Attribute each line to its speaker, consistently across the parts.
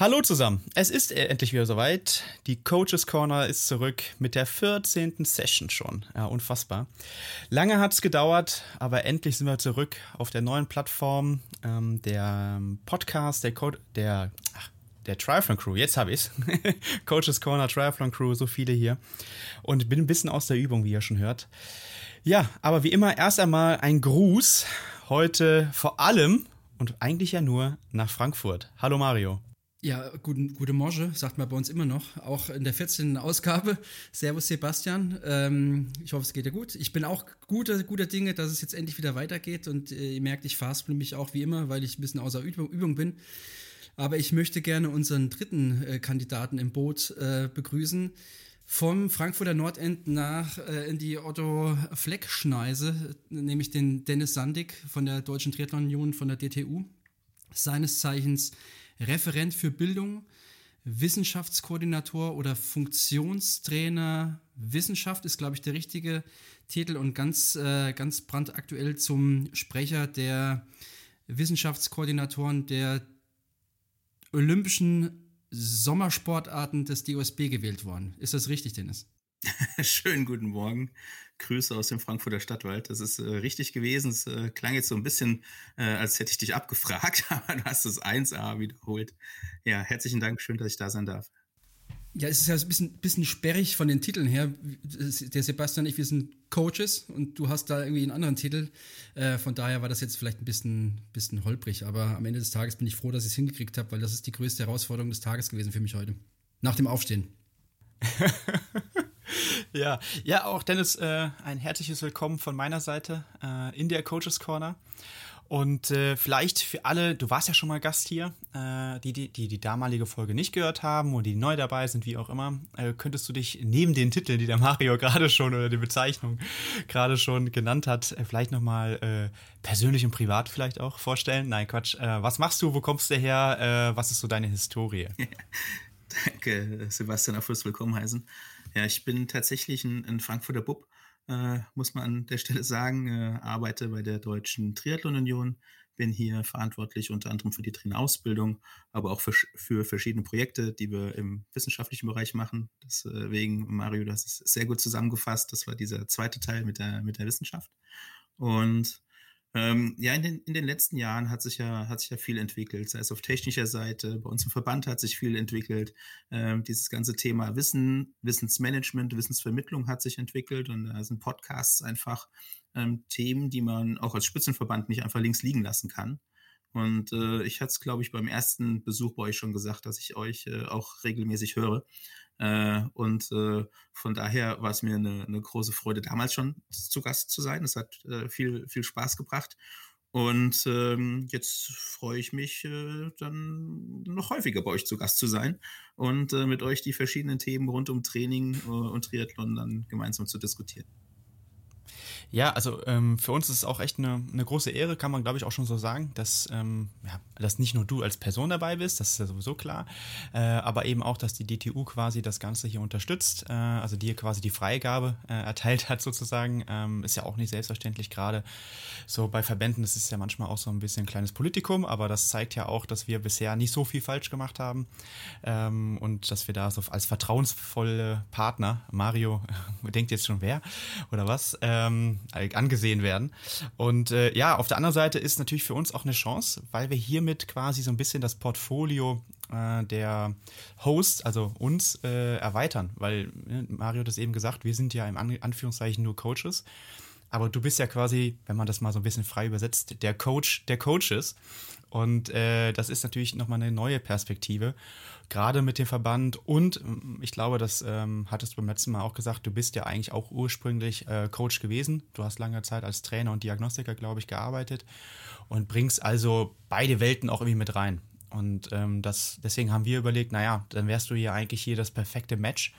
Speaker 1: Hallo zusammen, es ist endlich wieder soweit. Die Coaches Corner ist zurück mit der 14. Session schon. Ja, unfassbar. Lange hat es gedauert, aber endlich sind wir zurück auf der neuen Plattform. Ähm, der Podcast, der Code, der, ach, der Triathlon Crew, jetzt habe ich's. Coaches Corner, Triathlon Crew, so viele hier. Und bin ein bisschen aus der Übung, wie ihr schon hört. Ja, aber wie immer erst einmal ein Gruß. Heute vor allem und eigentlich ja nur nach Frankfurt. Hallo Mario.
Speaker 2: Ja, guten, gute Morge, sagt man bei uns immer noch. Auch in der 14. Ausgabe. Servus Sebastian. Ähm, ich hoffe, es geht dir gut. Ich bin auch guter, guter Dinge, dass es jetzt endlich wieder weitergeht. Und äh, ihr merkt, ich fastble mich auch wie immer, weil ich ein bisschen außer Übung, Übung bin. Aber ich möchte gerne unseren dritten äh, Kandidaten im Boot äh, begrüßen. Vom Frankfurter Nordend nach äh, in die Otto Fleck-Schneise, nämlich den Dennis Sandig von der Deutschen Triathlon Union von der DTU. Seines Zeichens Referent für Bildung, Wissenschaftskoordinator oder Funktionstrainer Wissenschaft ist, glaube ich, der richtige Titel und ganz, äh, ganz brandaktuell zum Sprecher der Wissenschaftskoordinatoren der Olympischen Sommersportarten des DOSB gewählt worden. Ist das richtig, Dennis?
Speaker 3: Schönen guten Morgen. Grüße aus dem Frankfurter Stadtwald. Das ist äh, richtig gewesen. Es äh, klang jetzt so ein bisschen, äh, als hätte ich dich abgefragt, aber du hast es 1a wiederholt. Ja, herzlichen Dank. Schön, dass ich da sein darf.
Speaker 2: Ja, es ist ja ein bisschen, bisschen sperrig von den Titeln her. Der Sebastian und ich, wir sind Coaches und du hast da irgendwie einen anderen Titel. Äh, von daher war das jetzt vielleicht ein bisschen, bisschen holprig. Aber am Ende des Tages bin ich froh, dass ich es hingekriegt habe, weil das ist die größte Herausforderung des Tages gewesen für mich heute. Nach dem Aufstehen.
Speaker 1: ja, ja, auch Dennis, äh, ein herzliches Willkommen von meiner Seite äh, in der Coaches Corner. Und äh, vielleicht für alle, du warst ja schon mal Gast hier, äh, die, die, die die damalige Folge nicht gehört haben und die neu dabei sind, wie auch immer, äh, könntest du dich neben den Titeln, die der Mario gerade schon oder die Bezeichnung gerade schon genannt hat, äh, vielleicht nochmal äh, persönlich und privat vielleicht auch vorstellen? Nein, Quatsch. Äh, was machst du? Wo kommst du her? Was ist so deine Historie?
Speaker 3: Danke, Sebastian, auf fürs Willkommen heißen. Ja, ich bin tatsächlich ein, ein Frankfurter Bub, äh, muss man an der Stelle sagen. Äh, arbeite bei der Deutschen Triathlon Union, bin hier verantwortlich unter anderem für die Trainerausbildung, aber auch für, für verschiedene Projekte, die wir im wissenschaftlichen Bereich machen. Deswegen, Mario, das ist sehr gut zusammengefasst. Das war dieser zweite Teil mit der, mit der Wissenschaft. Und ähm, ja, in den, in den letzten Jahren hat sich ja, hat sich ja viel entwickelt, sei es auf technischer Seite, bei uns im Verband hat sich viel entwickelt. Ähm, dieses ganze Thema Wissen, Wissensmanagement, Wissensvermittlung hat sich entwickelt und da sind Podcasts einfach ähm, Themen, die man auch als Spitzenverband nicht einfach links liegen lassen kann. Und äh, ich hatte es, glaube ich, beim ersten Besuch bei euch schon gesagt, dass ich euch äh, auch regelmäßig höre. Äh, und äh, von daher war es mir eine, eine, große Freude, damals schon zu Gast zu sein. Es hat äh, viel, viel Spaß gebracht. Und ähm, jetzt freue ich mich, äh, dann noch häufiger bei euch zu Gast zu sein und äh, mit euch die verschiedenen Themen rund um Training äh, und Triathlon dann gemeinsam zu diskutieren.
Speaker 1: Ja, also ähm, für uns ist es auch echt eine, eine große Ehre, kann man glaube ich auch schon so sagen, dass, ähm, ja, dass nicht nur du als Person dabei bist, das ist ja sowieso klar, äh, aber eben auch, dass die DTU quasi das Ganze hier unterstützt, äh, also dir quasi die Freigabe äh, erteilt hat sozusagen, ähm, ist ja auch nicht selbstverständlich gerade so bei Verbänden, das ist ja manchmal auch so ein bisschen ein kleines Politikum, aber das zeigt ja auch, dass wir bisher nicht so viel falsch gemacht haben ähm, und dass wir da so als vertrauensvolle Partner, Mario denkt jetzt schon wer oder was, ähm, angesehen werden. Und äh, ja, auf der anderen Seite ist natürlich für uns auch eine Chance, weil wir hiermit quasi so ein bisschen das Portfolio äh, der Hosts, also uns, äh, erweitern. Weil äh, Mario hat es eben gesagt, wir sind ja im An Anführungszeichen nur Coaches. Aber du bist ja quasi, wenn man das mal so ein bisschen frei übersetzt, der Coach der Coaches. Und äh, das ist natürlich nochmal eine neue Perspektive, gerade mit dem Verband. Und mm, ich glaube, das ähm, hattest du beim letzten Mal auch gesagt, du bist ja eigentlich auch ursprünglich äh, Coach gewesen. Du hast lange Zeit als Trainer und Diagnostiker, glaube ich, gearbeitet und bringst also beide Welten auch irgendwie mit rein. Und ähm, das, deswegen haben wir überlegt, naja, dann wärst du ja eigentlich hier das perfekte Match,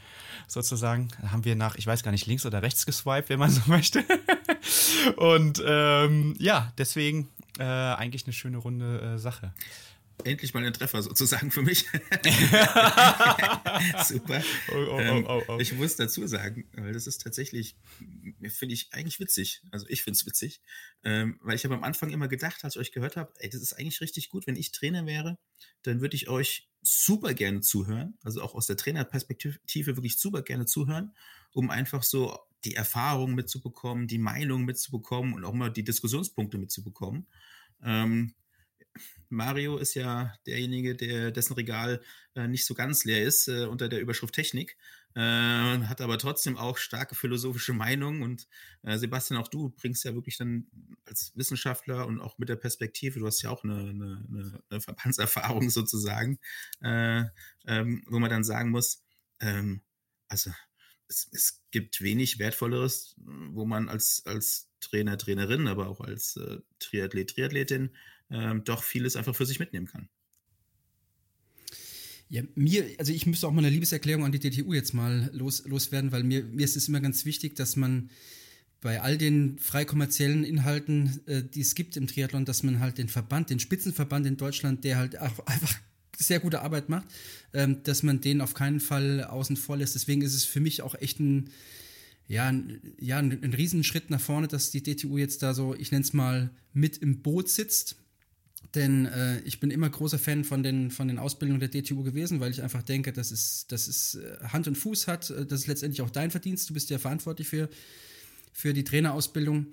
Speaker 1: sozusagen. Da haben wir nach, ich weiß gar nicht, links oder rechts geswiped, wenn man so möchte. Und ähm, ja, deswegen äh, eigentlich eine schöne runde äh, Sache.
Speaker 3: Endlich mal ein Treffer sozusagen für mich. Super. Oh, oh, oh, ich muss dazu sagen, weil das ist tatsächlich, finde ich eigentlich witzig. Also ich finde es witzig, ähm, weil ich habe am Anfang immer gedacht, als ich euch gehört habe, ey, das ist eigentlich richtig gut, wenn ich Trainer wäre, dann würde ich euch super gerne zuhören, also auch aus der Trainerperspektive wirklich super gerne zuhören, um einfach so die Erfahrung mitzubekommen, die Meinung mitzubekommen und auch mal die Diskussionspunkte mitzubekommen. Ähm, Mario ist ja derjenige, der dessen Regal äh, nicht so ganz leer ist äh, unter der Überschrift Technik, äh, hat aber trotzdem auch starke philosophische Meinungen und äh, Sebastian, auch du bringst ja wirklich dann als Wissenschaftler und auch mit der Perspektive, du hast ja auch eine, eine, eine Verbandserfahrung sozusagen, äh, ähm, wo man dann sagen muss, ähm, also es, es, gibt wenig Wertvolleres, wo man als, als Trainer, Trainerin, aber auch als äh, Triathlet, Triathletin ähm, doch vieles einfach für sich mitnehmen kann.
Speaker 2: Ja, mir, also ich müsste auch mal eine Liebeserklärung an die DTU jetzt mal los, loswerden, weil mir, mir ist es immer ganz wichtig, dass man bei all den frei kommerziellen Inhalten, äh, die es gibt im Triathlon, dass man halt den Verband, den Spitzenverband in Deutschland, der halt auch einfach sehr gute Arbeit macht, ähm, dass man den auf keinen Fall außen vor lässt. Deswegen ist es für mich auch echt ein, ja, ein, ja, ein, ein Riesenschritt nach vorne, dass die DTU jetzt da so, ich nenne es mal, mit im Boot sitzt denn äh, ich bin immer großer Fan von den, von den Ausbildungen der DTU gewesen, weil ich einfach denke, dass es, dass es äh, Hand und Fuß hat. Äh, das ist letztendlich auch dein Verdienst. Du bist ja verantwortlich für, für die Trainerausbildung.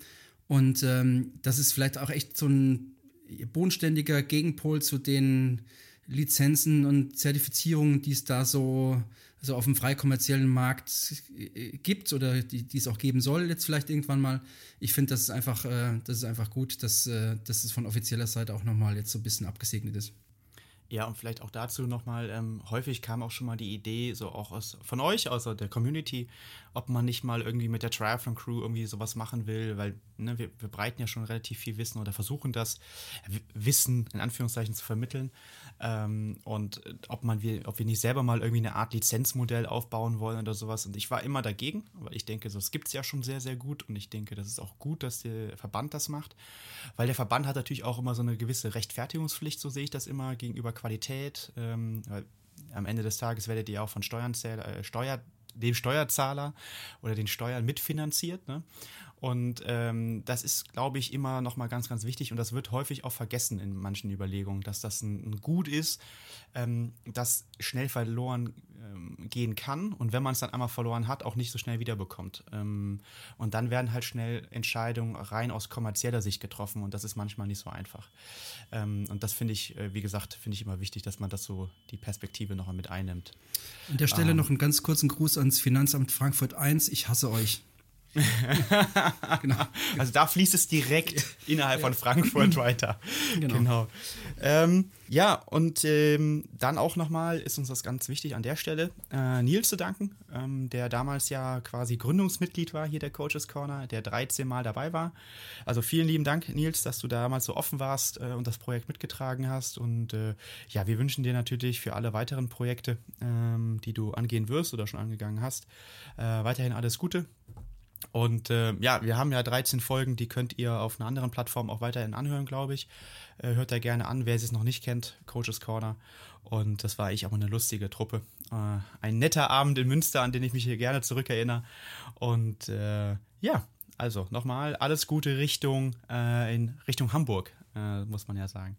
Speaker 2: Und ähm, das ist vielleicht auch echt so ein bodenständiger Gegenpol zu den Lizenzen und Zertifizierungen, die es da so so auf dem frei kommerziellen Markt äh, gibt oder die, die es auch geben soll jetzt vielleicht irgendwann mal. Ich finde, das ist einfach, äh, das ist einfach gut, dass, äh, dass es von offizieller Seite auch nochmal jetzt so ein bisschen abgesegnet ist.
Speaker 1: Ja, und vielleicht auch dazu nochmal, ähm, häufig kam auch schon mal die Idee, so auch aus, von euch, also der Community, ob man nicht mal irgendwie mit der Triathlon Crew irgendwie sowas machen will, weil ne, wir, wir breiten ja schon relativ viel Wissen oder versuchen das Wissen in Anführungszeichen zu vermitteln. Ähm, und ob man wir, ob wir nicht selber mal irgendwie eine Art Lizenzmodell aufbauen wollen oder sowas. Und ich war immer dagegen, weil ich denke, das gibt es ja schon sehr, sehr gut. Und ich denke, das ist auch gut, dass der Verband das macht. Weil der Verband hat natürlich auch immer so eine gewisse Rechtfertigungspflicht, so sehe ich das immer, gegenüber Qualität. Ähm, am Ende des Tages werdet ihr auch von Steuern, äh, Steuer, dem Steuerzahler oder den Steuern mitfinanziert. Ne? Und ähm, das ist, glaube ich, immer nochmal ganz, ganz wichtig und das wird häufig auch vergessen in manchen Überlegungen, dass das ein, ein Gut ist, ähm, das schnell verloren ähm, gehen kann und wenn man es dann einmal verloren hat, auch nicht so schnell wiederbekommt. Ähm, und dann werden halt schnell Entscheidungen rein aus kommerzieller Sicht getroffen und das ist manchmal nicht so einfach. Ähm, und das finde ich, äh, wie gesagt, finde ich immer wichtig, dass man das so die Perspektive noch mit einnimmt.
Speaker 2: An der Stelle ähm, noch einen ganz kurzen Gruß ans Finanzamt Frankfurt 1. Ich hasse euch.
Speaker 1: genau. Also da fließt es direkt innerhalb von Frankfurt weiter. Genau. genau. Ähm, ja, und ähm, dann auch nochmal ist uns das ganz wichtig an der Stelle, äh, Nils zu danken, ähm, der damals ja quasi Gründungsmitglied war hier der Coaches Corner, der 13 Mal dabei war. Also vielen lieben Dank, Nils, dass du damals so offen warst äh, und das Projekt mitgetragen hast. Und äh, ja, wir wünschen dir natürlich für alle weiteren Projekte, ähm, die du angehen wirst oder schon angegangen hast, äh, weiterhin alles Gute. Und äh, ja, wir haben ja 13 Folgen, die könnt ihr auf einer anderen Plattform auch weiterhin anhören, glaube ich. Äh, hört da gerne an, wer es noch nicht kennt, Coaches Corner. Und das war eigentlich auch eine lustige Truppe. Äh, ein netter Abend in Münster, an den ich mich hier gerne zurückerinnere. Und äh, ja, also nochmal alles Gute Richtung äh, in Richtung Hamburg, äh, muss man ja sagen.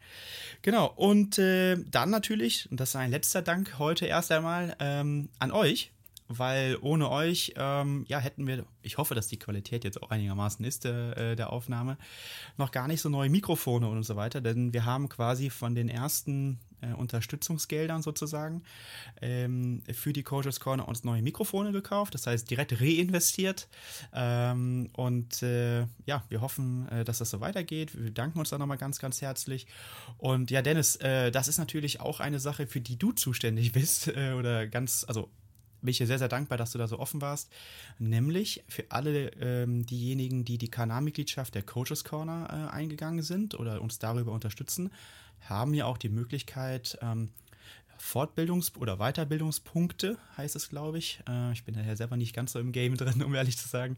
Speaker 1: Genau, und dann natürlich, und das ist ein letzter Dank heute erst einmal ähm, an euch, weil ohne euch, ähm, ja, hätten wir, ich hoffe, dass die Qualität jetzt auch einigermaßen ist, äh, der Aufnahme, noch gar nicht so neue Mikrofone und so weiter, denn wir haben quasi von den ersten äh, Unterstützungsgeldern sozusagen ähm, für die Coaches Corner uns neue Mikrofone gekauft, das heißt direkt reinvestiert ähm, und äh, ja, wir hoffen, äh, dass das so weitergeht. Wir danken uns da nochmal ganz, ganz herzlich und ja, Dennis, äh, das ist natürlich auch eine Sache, für die du zuständig bist äh, oder ganz, also bin ich dir sehr, sehr dankbar, dass du da so offen warst. Nämlich für alle ähm, diejenigen, die die Kanalmitgliedschaft der Coaches Corner äh, eingegangen sind oder uns darüber unterstützen, haben ja auch die Möglichkeit, ähm, Fortbildungs- oder Weiterbildungspunkte, heißt es, glaube ich. Äh, ich bin ja selber nicht ganz so im Game drin, um ehrlich zu sagen,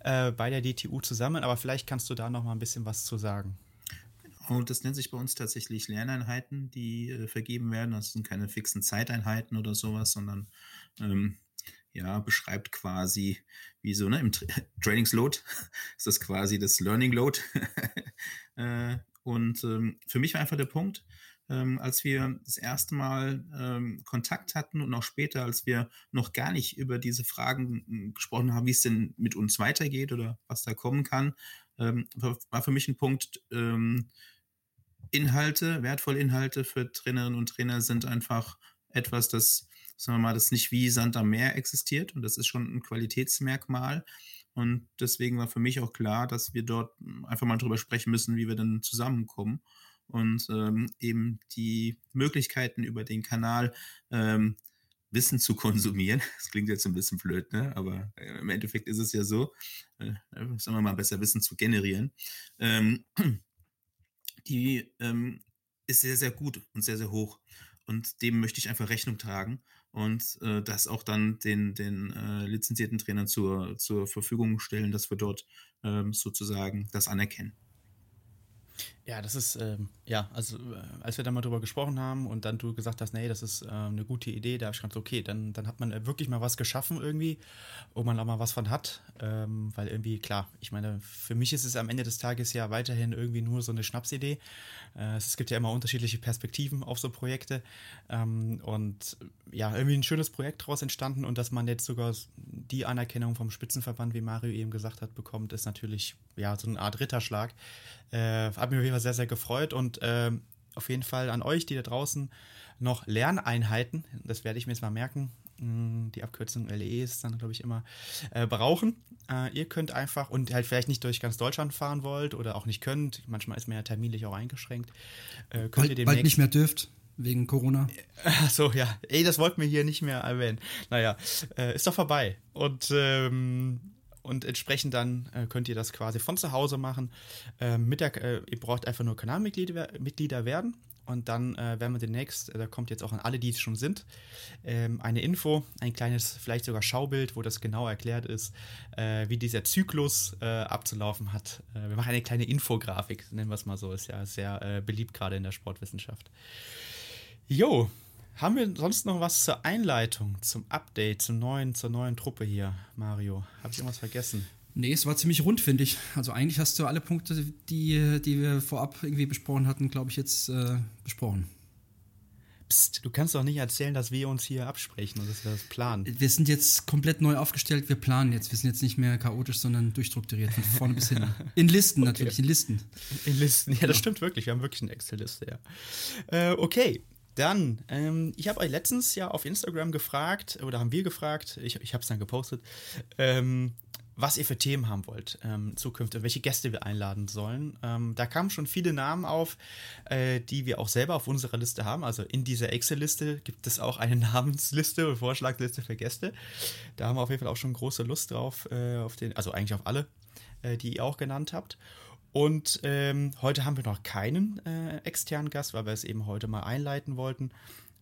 Speaker 1: äh, bei der DTU zusammen. Aber vielleicht kannst du da noch mal ein bisschen was zu sagen.
Speaker 3: Und das nennt sich bei uns tatsächlich Lerneinheiten, die äh, vergeben werden. Das sind keine fixen Zeiteinheiten oder sowas, sondern ähm, ja, beschreibt quasi, wie so, ne, im Tra Trainingsload ist das quasi das Learning Load. äh, und ähm, für mich war einfach der Punkt, ähm, als wir das erste Mal ähm, Kontakt hatten und auch später, als wir noch gar nicht über diese Fragen hm, gesprochen haben, wie es denn mit uns weitergeht oder was da kommen kann, ähm, war für mich ein Punkt, ähm, Inhalte, wertvolle Inhalte für Trainerinnen und Trainer sind einfach etwas, das, sagen wir mal, das nicht wie Sand am Meer existiert und das ist schon ein Qualitätsmerkmal. Und deswegen war für mich auch klar, dass wir dort einfach mal drüber sprechen müssen, wie wir dann zusammenkommen und ähm, eben die Möglichkeiten über den Kanal ähm, Wissen zu konsumieren. Das klingt jetzt ein bisschen blöd, ne? aber äh, im Endeffekt ist es ja so, äh, sagen wir mal, besser Wissen zu generieren. Ähm, die ähm, ist sehr, sehr gut und sehr, sehr hoch. Und dem möchte ich einfach Rechnung tragen und äh, das auch dann den, den äh, lizenzierten Trainern zur, zur Verfügung stellen, dass wir dort ähm, sozusagen das anerkennen.
Speaker 1: Ja, das ist, ähm, ja, also äh, als wir dann mal drüber gesprochen haben und dann du gesagt hast, nee, das ist äh, eine gute Idee, da habe ich gedacht, okay, dann, dann hat man wirklich mal was geschaffen irgendwie, wo man auch mal was von hat, ähm, weil irgendwie, klar, ich meine, für mich ist es am Ende des Tages ja weiterhin irgendwie nur so eine Schnapsidee. Äh, es gibt ja immer unterschiedliche Perspektiven auf so Projekte ähm, und ja, irgendwie ein schönes Projekt daraus entstanden und dass man jetzt sogar die Anerkennung vom Spitzenverband, wie Mario eben gesagt hat, bekommt, ist natürlich ja so eine Art Ritterschlag. Äh, hat mich Fall sehr, sehr gefreut und äh, auf jeden Fall an euch, die da draußen noch Lerneinheiten, das werde ich mir jetzt mal merken, hm, die Abkürzung LE ist dann, glaube ich, immer äh, brauchen. Äh, ihr könnt einfach und halt vielleicht nicht durch ganz Deutschland fahren wollt oder auch nicht könnt, manchmal ist man ja terminlich auch eingeschränkt,
Speaker 2: äh, könnt bald, ihr demnächst, bald nicht mehr dürft. Wegen Corona.
Speaker 1: Ach so, ja. Ey, das wollten wir hier nicht mehr erwähnen. Naja, äh, ist doch vorbei. Und ähm, und entsprechend dann äh, könnt ihr das quasi von zu Hause machen. Äh, mit der, äh, ihr braucht einfach nur Kanalmitglieder Mitglieder werden und dann äh, werden wir demnächst, äh, da kommt jetzt auch an alle, die es schon sind, ähm, eine Info, ein kleines, vielleicht sogar Schaubild, wo das genau erklärt ist, äh, wie dieser Zyklus abzulaufen hat. wir machen eine kleine Infografik, nennen wir es mal so, ist ja sehr beliebt gerade in der Sportwissenschaft. Jo, haben wir sonst noch was zur Einleitung, zum Update, zum neuen, zur neuen Truppe hier, Mario? Habe ich irgendwas vergessen?
Speaker 2: Nee, es war ziemlich rund, finde ich. Also eigentlich hast du alle Punkte, die, die wir vorab irgendwie besprochen hatten, glaube ich, jetzt äh, besprochen.
Speaker 1: Psst, du kannst doch nicht erzählen, dass wir uns hier absprechen und dass wir das planen.
Speaker 2: Wir sind jetzt komplett neu aufgestellt, wir planen jetzt. Wir sind jetzt nicht mehr chaotisch, sondern durchstrukturiert, von vorne bis hin. In Listen okay. natürlich, in Listen.
Speaker 1: In Listen, ja, das ja. stimmt wirklich. Wir haben wirklich eine Excel-Liste, ja. Äh, okay, dann, ähm, ich habe euch letztens ja auf Instagram gefragt, oder haben wir gefragt, ich, ich habe es dann gepostet, ähm, was ihr für Themen haben wollt ähm, zukünftig, welche Gäste wir einladen sollen. Ähm, da kamen schon viele Namen auf, äh, die wir auch selber auf unserer Liste haben. Also in dieser Excel-Liste gibt es auch eine Namensliste und Vorschlagliste für Gäste. Da haben wir auf jeden Fall auch schon große Lust drauf, äh, auf den, also eigentlich auf alle, äh, die ihr auch genannt habt. Und ähm, heute haben wir noch keinen äh, externen Gast, weil wir es eben heute mal einleiten wollten.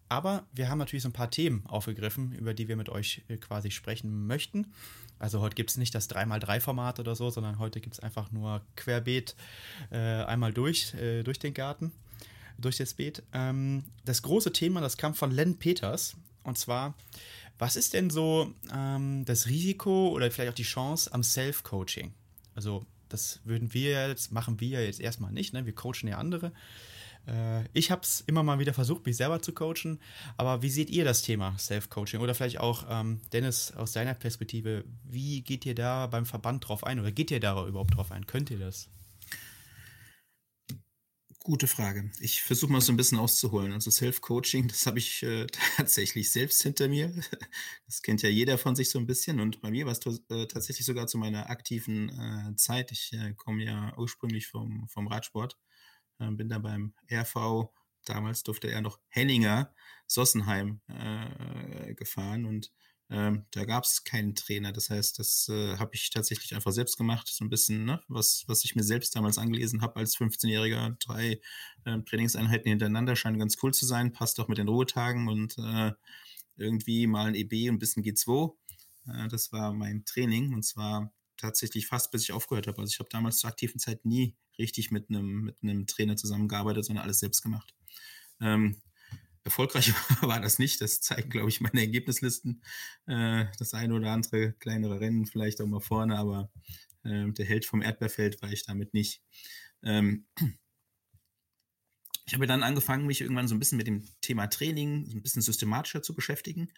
Speaker 1: Aber wir haben natürlich so ein paar Themen aufgegriffen, über die wir mit euch äh, quasi sprechen möchten. Also heute gibt es nicht das 3x3-Format oder so, sondern heute gibt es einfach nur querbeet äh, einmal durch, äh, durch den Garten, durch das Beet. Ähm, das große Thema, das kam von Len Peters. Und zwar, was ist denn so ähm, das Risiko oder vielleicht auch die Chance am Self-Coaching? Also das würden wir jetzt, machen wir jetzt erstmal nicht, ne? wir coachen ja andere. Äh, ich habe es immer mal wieder versucht, mich selber zu coachen, aber wie seht ihr das Thema Self-Coaching? Oder vielleicht auch, ähm, Dennis, aus deiner Perspektive, wie geht ihr da beim Verband drauf ein oder geht ihr da überhaupt drauf ein? Könnt ihr das?
Speaker 3: Gute Frage. Ich versuche mal so ein bisschen auszuholen. Also Self-Coaching, das habe ich äh, tatsächlich selbst hinter mir. Das kennt ja jeder von sich so ein bisschen. Und bei mir war es äh, tatsächlich sogar zu meiner aktiven äh, Zeit. Ich äh, komme ja ursprünglich vom, vom Radsport, äh, bin da beim RV, damals durfte er noch Henninger, Sossenheim äh, gefahren und ähm, da gab es keinen Trainer. Das heißt, das äh, habe ich tatsächlich einfach selbst gemacht. So ein bisschen, ne, was, was ich mir selbst damals angelesen habe als 15-Jähriger. Drei äh, Trainingseinheiten hintereinander scheinen ganz cool zu sein. Passt auch mit den Ruhetagen und äh, irgendwie mal ein EB und ein bisschen G2. Äh, das war mein Training und zwar tatsächlich fast bis ich aufgehört habe. Also ich habe damals zur aktiven Zeit nie richtig mit einem mit Trainer zusammengearbeitet, sondern alles selbst gemacht. Ähm, Erfolgreich war das nicht. Das zeigen, glaube ich, meine Ergebnislisten. Äh, das eine oder andere kleinere Rennen vielleicht auch mal vorne, aber äh, der Held vom Erdbeerfeld war ich damit nicht. Ähm, ich habe dann angefangen, mich irgendwann so ein bisschen mit dem Thema Training ein bisschen systematischer zu beschäftigen.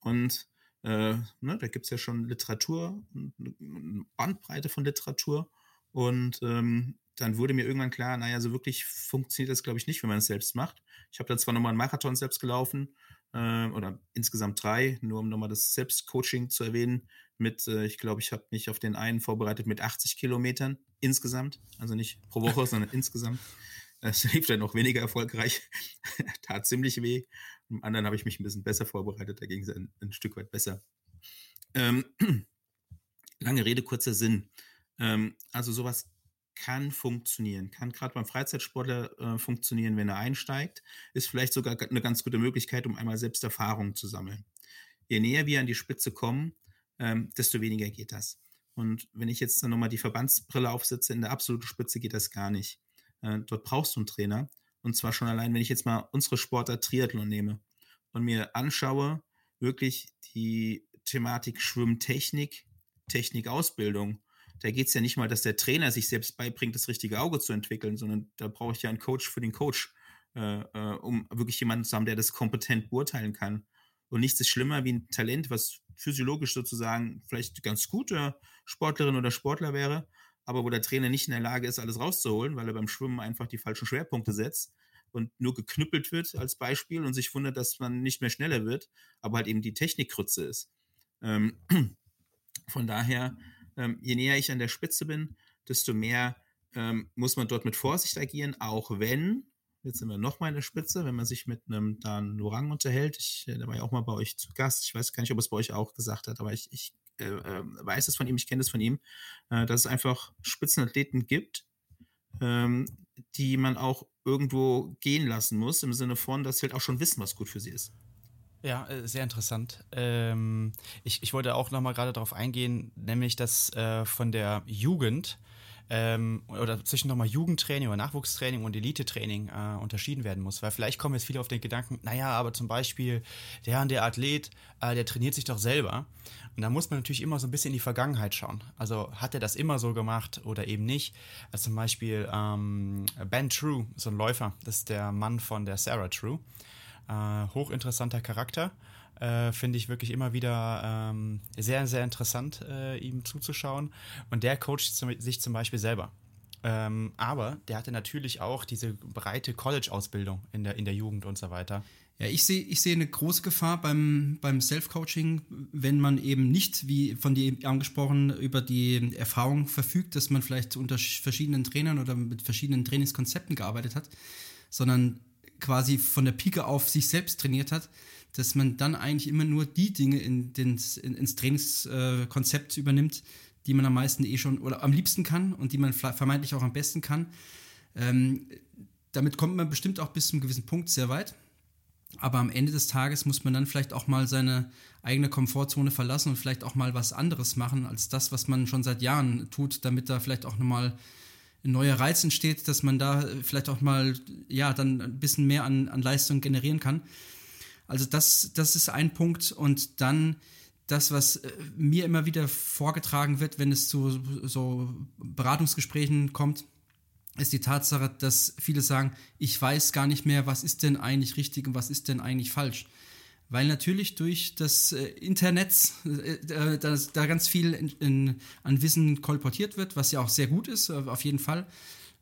Speaker 3: Und äh, ne, da gibt es ja schon Literatur, eine Bandbreite von Literatur. Und ähm, dann wurde mir irgendwann klar, naja, so wirklich funktioniert das, glaube ich, nicht, wenn man es selbst macht. Ich habe da zwar nochmal einen Marathon selbst gelaufen, äh, oder insgesamt drei, nur um nochmal das Selbstcoaching zu erwähnen, mit, äh, ich glaube, ich habe mich auf den einen vorbereitet mit 80 Kilometern insgesamt, also nicht pro Woche, sondern insgesamt. Das lief dann noch weniger erfolgreich, tat ziemlich weh. Im anderen habe ich mich ein bisschen besser vorbereitet, da ging es ein, ein, Stück weit besser. Ähm, lange Rede, kurzer Sinn. Ähm, also sowas kann funktionieren, kann gerade beim Freizeitsportler äh, funktionieren, wenn er einsteigt, ist vielleicht sogar eine ganz gute Möglichkeit, um einmal selbst Erfahrungen zu sammeln. Je näher wir an die Spitze kommen, ähm, desto weniger geht das. Und wenn ich jetzt dann nochmal die Verbandsbrille aufsetze, in der absoluten Spitze geht das gar nicht. Äh, dort brauchst du einen Trainer. Und zwar schon allein, wenn ich jetzt mal unsere Sportart Triathlon nehme und mir anschaue, wirklich die Thematik Schwimmtechnik, Technikausbildung. Da geht es ja nicht mal, dass der Trainer sich selbst beibringt, das richtige Auge zu entwickeln, sondern da brauche ich ja einen Coach für den Coach, äh, äh, um wirklich jemanden zu haben, der das kompetent beurteilen kann. Und nichts ist schlimmer wie ein Talent, was physiologisch sozusagen vielleicht ganz gute Sportlerin oder Sportler wäre, aber wo der Trainer nicht in der Lage ist, alles rauszuholen, weil er beim Schwimmen einfach die falschen Schwerpunkte setzt und nur geknüppelt wird als Beispiel und sich wundert, dass man nicht mehr schneller wird, aber halt eben die Technikkrütze ist. Ähm, von daher, ähm, je näher ich an der Spitze bin, desto mehr ähm, muss man dort mit Vorsicht agieren, auch wenn, jetzt sind wir nochmal in der Spitze, wenn man sich mit einem Dan Lorang unterhält, ich, äh, der war ja auch mal bei euch zu Gast, ich weiß gar nicht, ob es bei euch auch gesagt hat, aber ich, ich äh, äh, weiß es von ihm, ich kenne es von ihm, äh, dass es einfach Spitzenathleten gibt, ähm, die man auch irgendwo gehen lassen muss, im Sinne von, dass sie halt auch schon wissen, was gut für sie ist.
Speaker 1: Ja, äh, sehr interessant. Ähm, ich, ich wollte auch nochmal gerade darauf eingehen, nämlich dass äh, von der Jugend ähm, oder zwischen nochmal Jugendtraining oder Nachwuchstraining und Elite-Training äh, unterschieden werden muss. Weil vielleicht kommen jetzt viele auf den Gedanken, naja, aber zum Beispiel der und der Athlet, äh, der trainiert sich doch selber. Und da muss man natürlich immer so ein bisschen in die Vergangenheit schauen. Also hat er das immer so gemacht oder eben nicht? Also zum Beispiel ähm, Ben True, so ein Läufer, das ist der Mann von der Sarah True. Äh, hochinteressanter Charakter. Äh, Finde ich wirklich immer wieder ähm, sehr, sehr interessant, äh, ihm zuzuschauen. Und der coacht sich zum Beispiel selber. Ähm, aber der hatte natürlich auch diese breite College-Ausbildung in der, in der Jugend und so weiter.
Speaker 2: Ja, ich sehe ich sehe eine große Gefahr beim, beim Self-Coaching, wenn man eben nicht, wie von dir angesprochen, über die Erfahrung verfügt, dass man vielleicht unter verschiedenen Trainern oder mit verschiedenen Trainingskonzepten gearbeitet hat, sondern quasi von der Pike auf sich selbst trainiert hat, dass man dann eigentlich immer nur die Dinge in den, in, ins Trainingskonzept äh, übernimmt, die man am meisten eh schon oder am liebsten kann und die man vermeintlich auch am besten kann. Ähm, damit kommt man bestimmt auch bis zu einem gewissen Punkt sehr weit. Aber am Ende des Tages muss man dann vielleicht auch mal seine eigene Komfortzone verlassen und vielleicht auch mal was anderes machen als das, was man schon seit Jahren tut, damit da vielleicht auch nochmal ein neuer Reiz entsteht, dass man da vielleicht auch mal, ja, dann ein bisschen mehr an, an Leistung generieren kann. Also das, das ist ein Punkt. Und dann das, was äh, mir immer wieder vorgetragen wird, wenn es zu so Beratungsgesprächen kommt, ist die Tatsache, dass viele sagen, ich weiß gar nicht mehr, was ist denn eigentlich richtig und was ist denn eigentlich falsch. Weil natürlich durch das äh, Internet äh, äh da ganz viel in, in, an Wissen kolportiert wird, was ja auch sehr gut ist, äh, auf jeden Fall.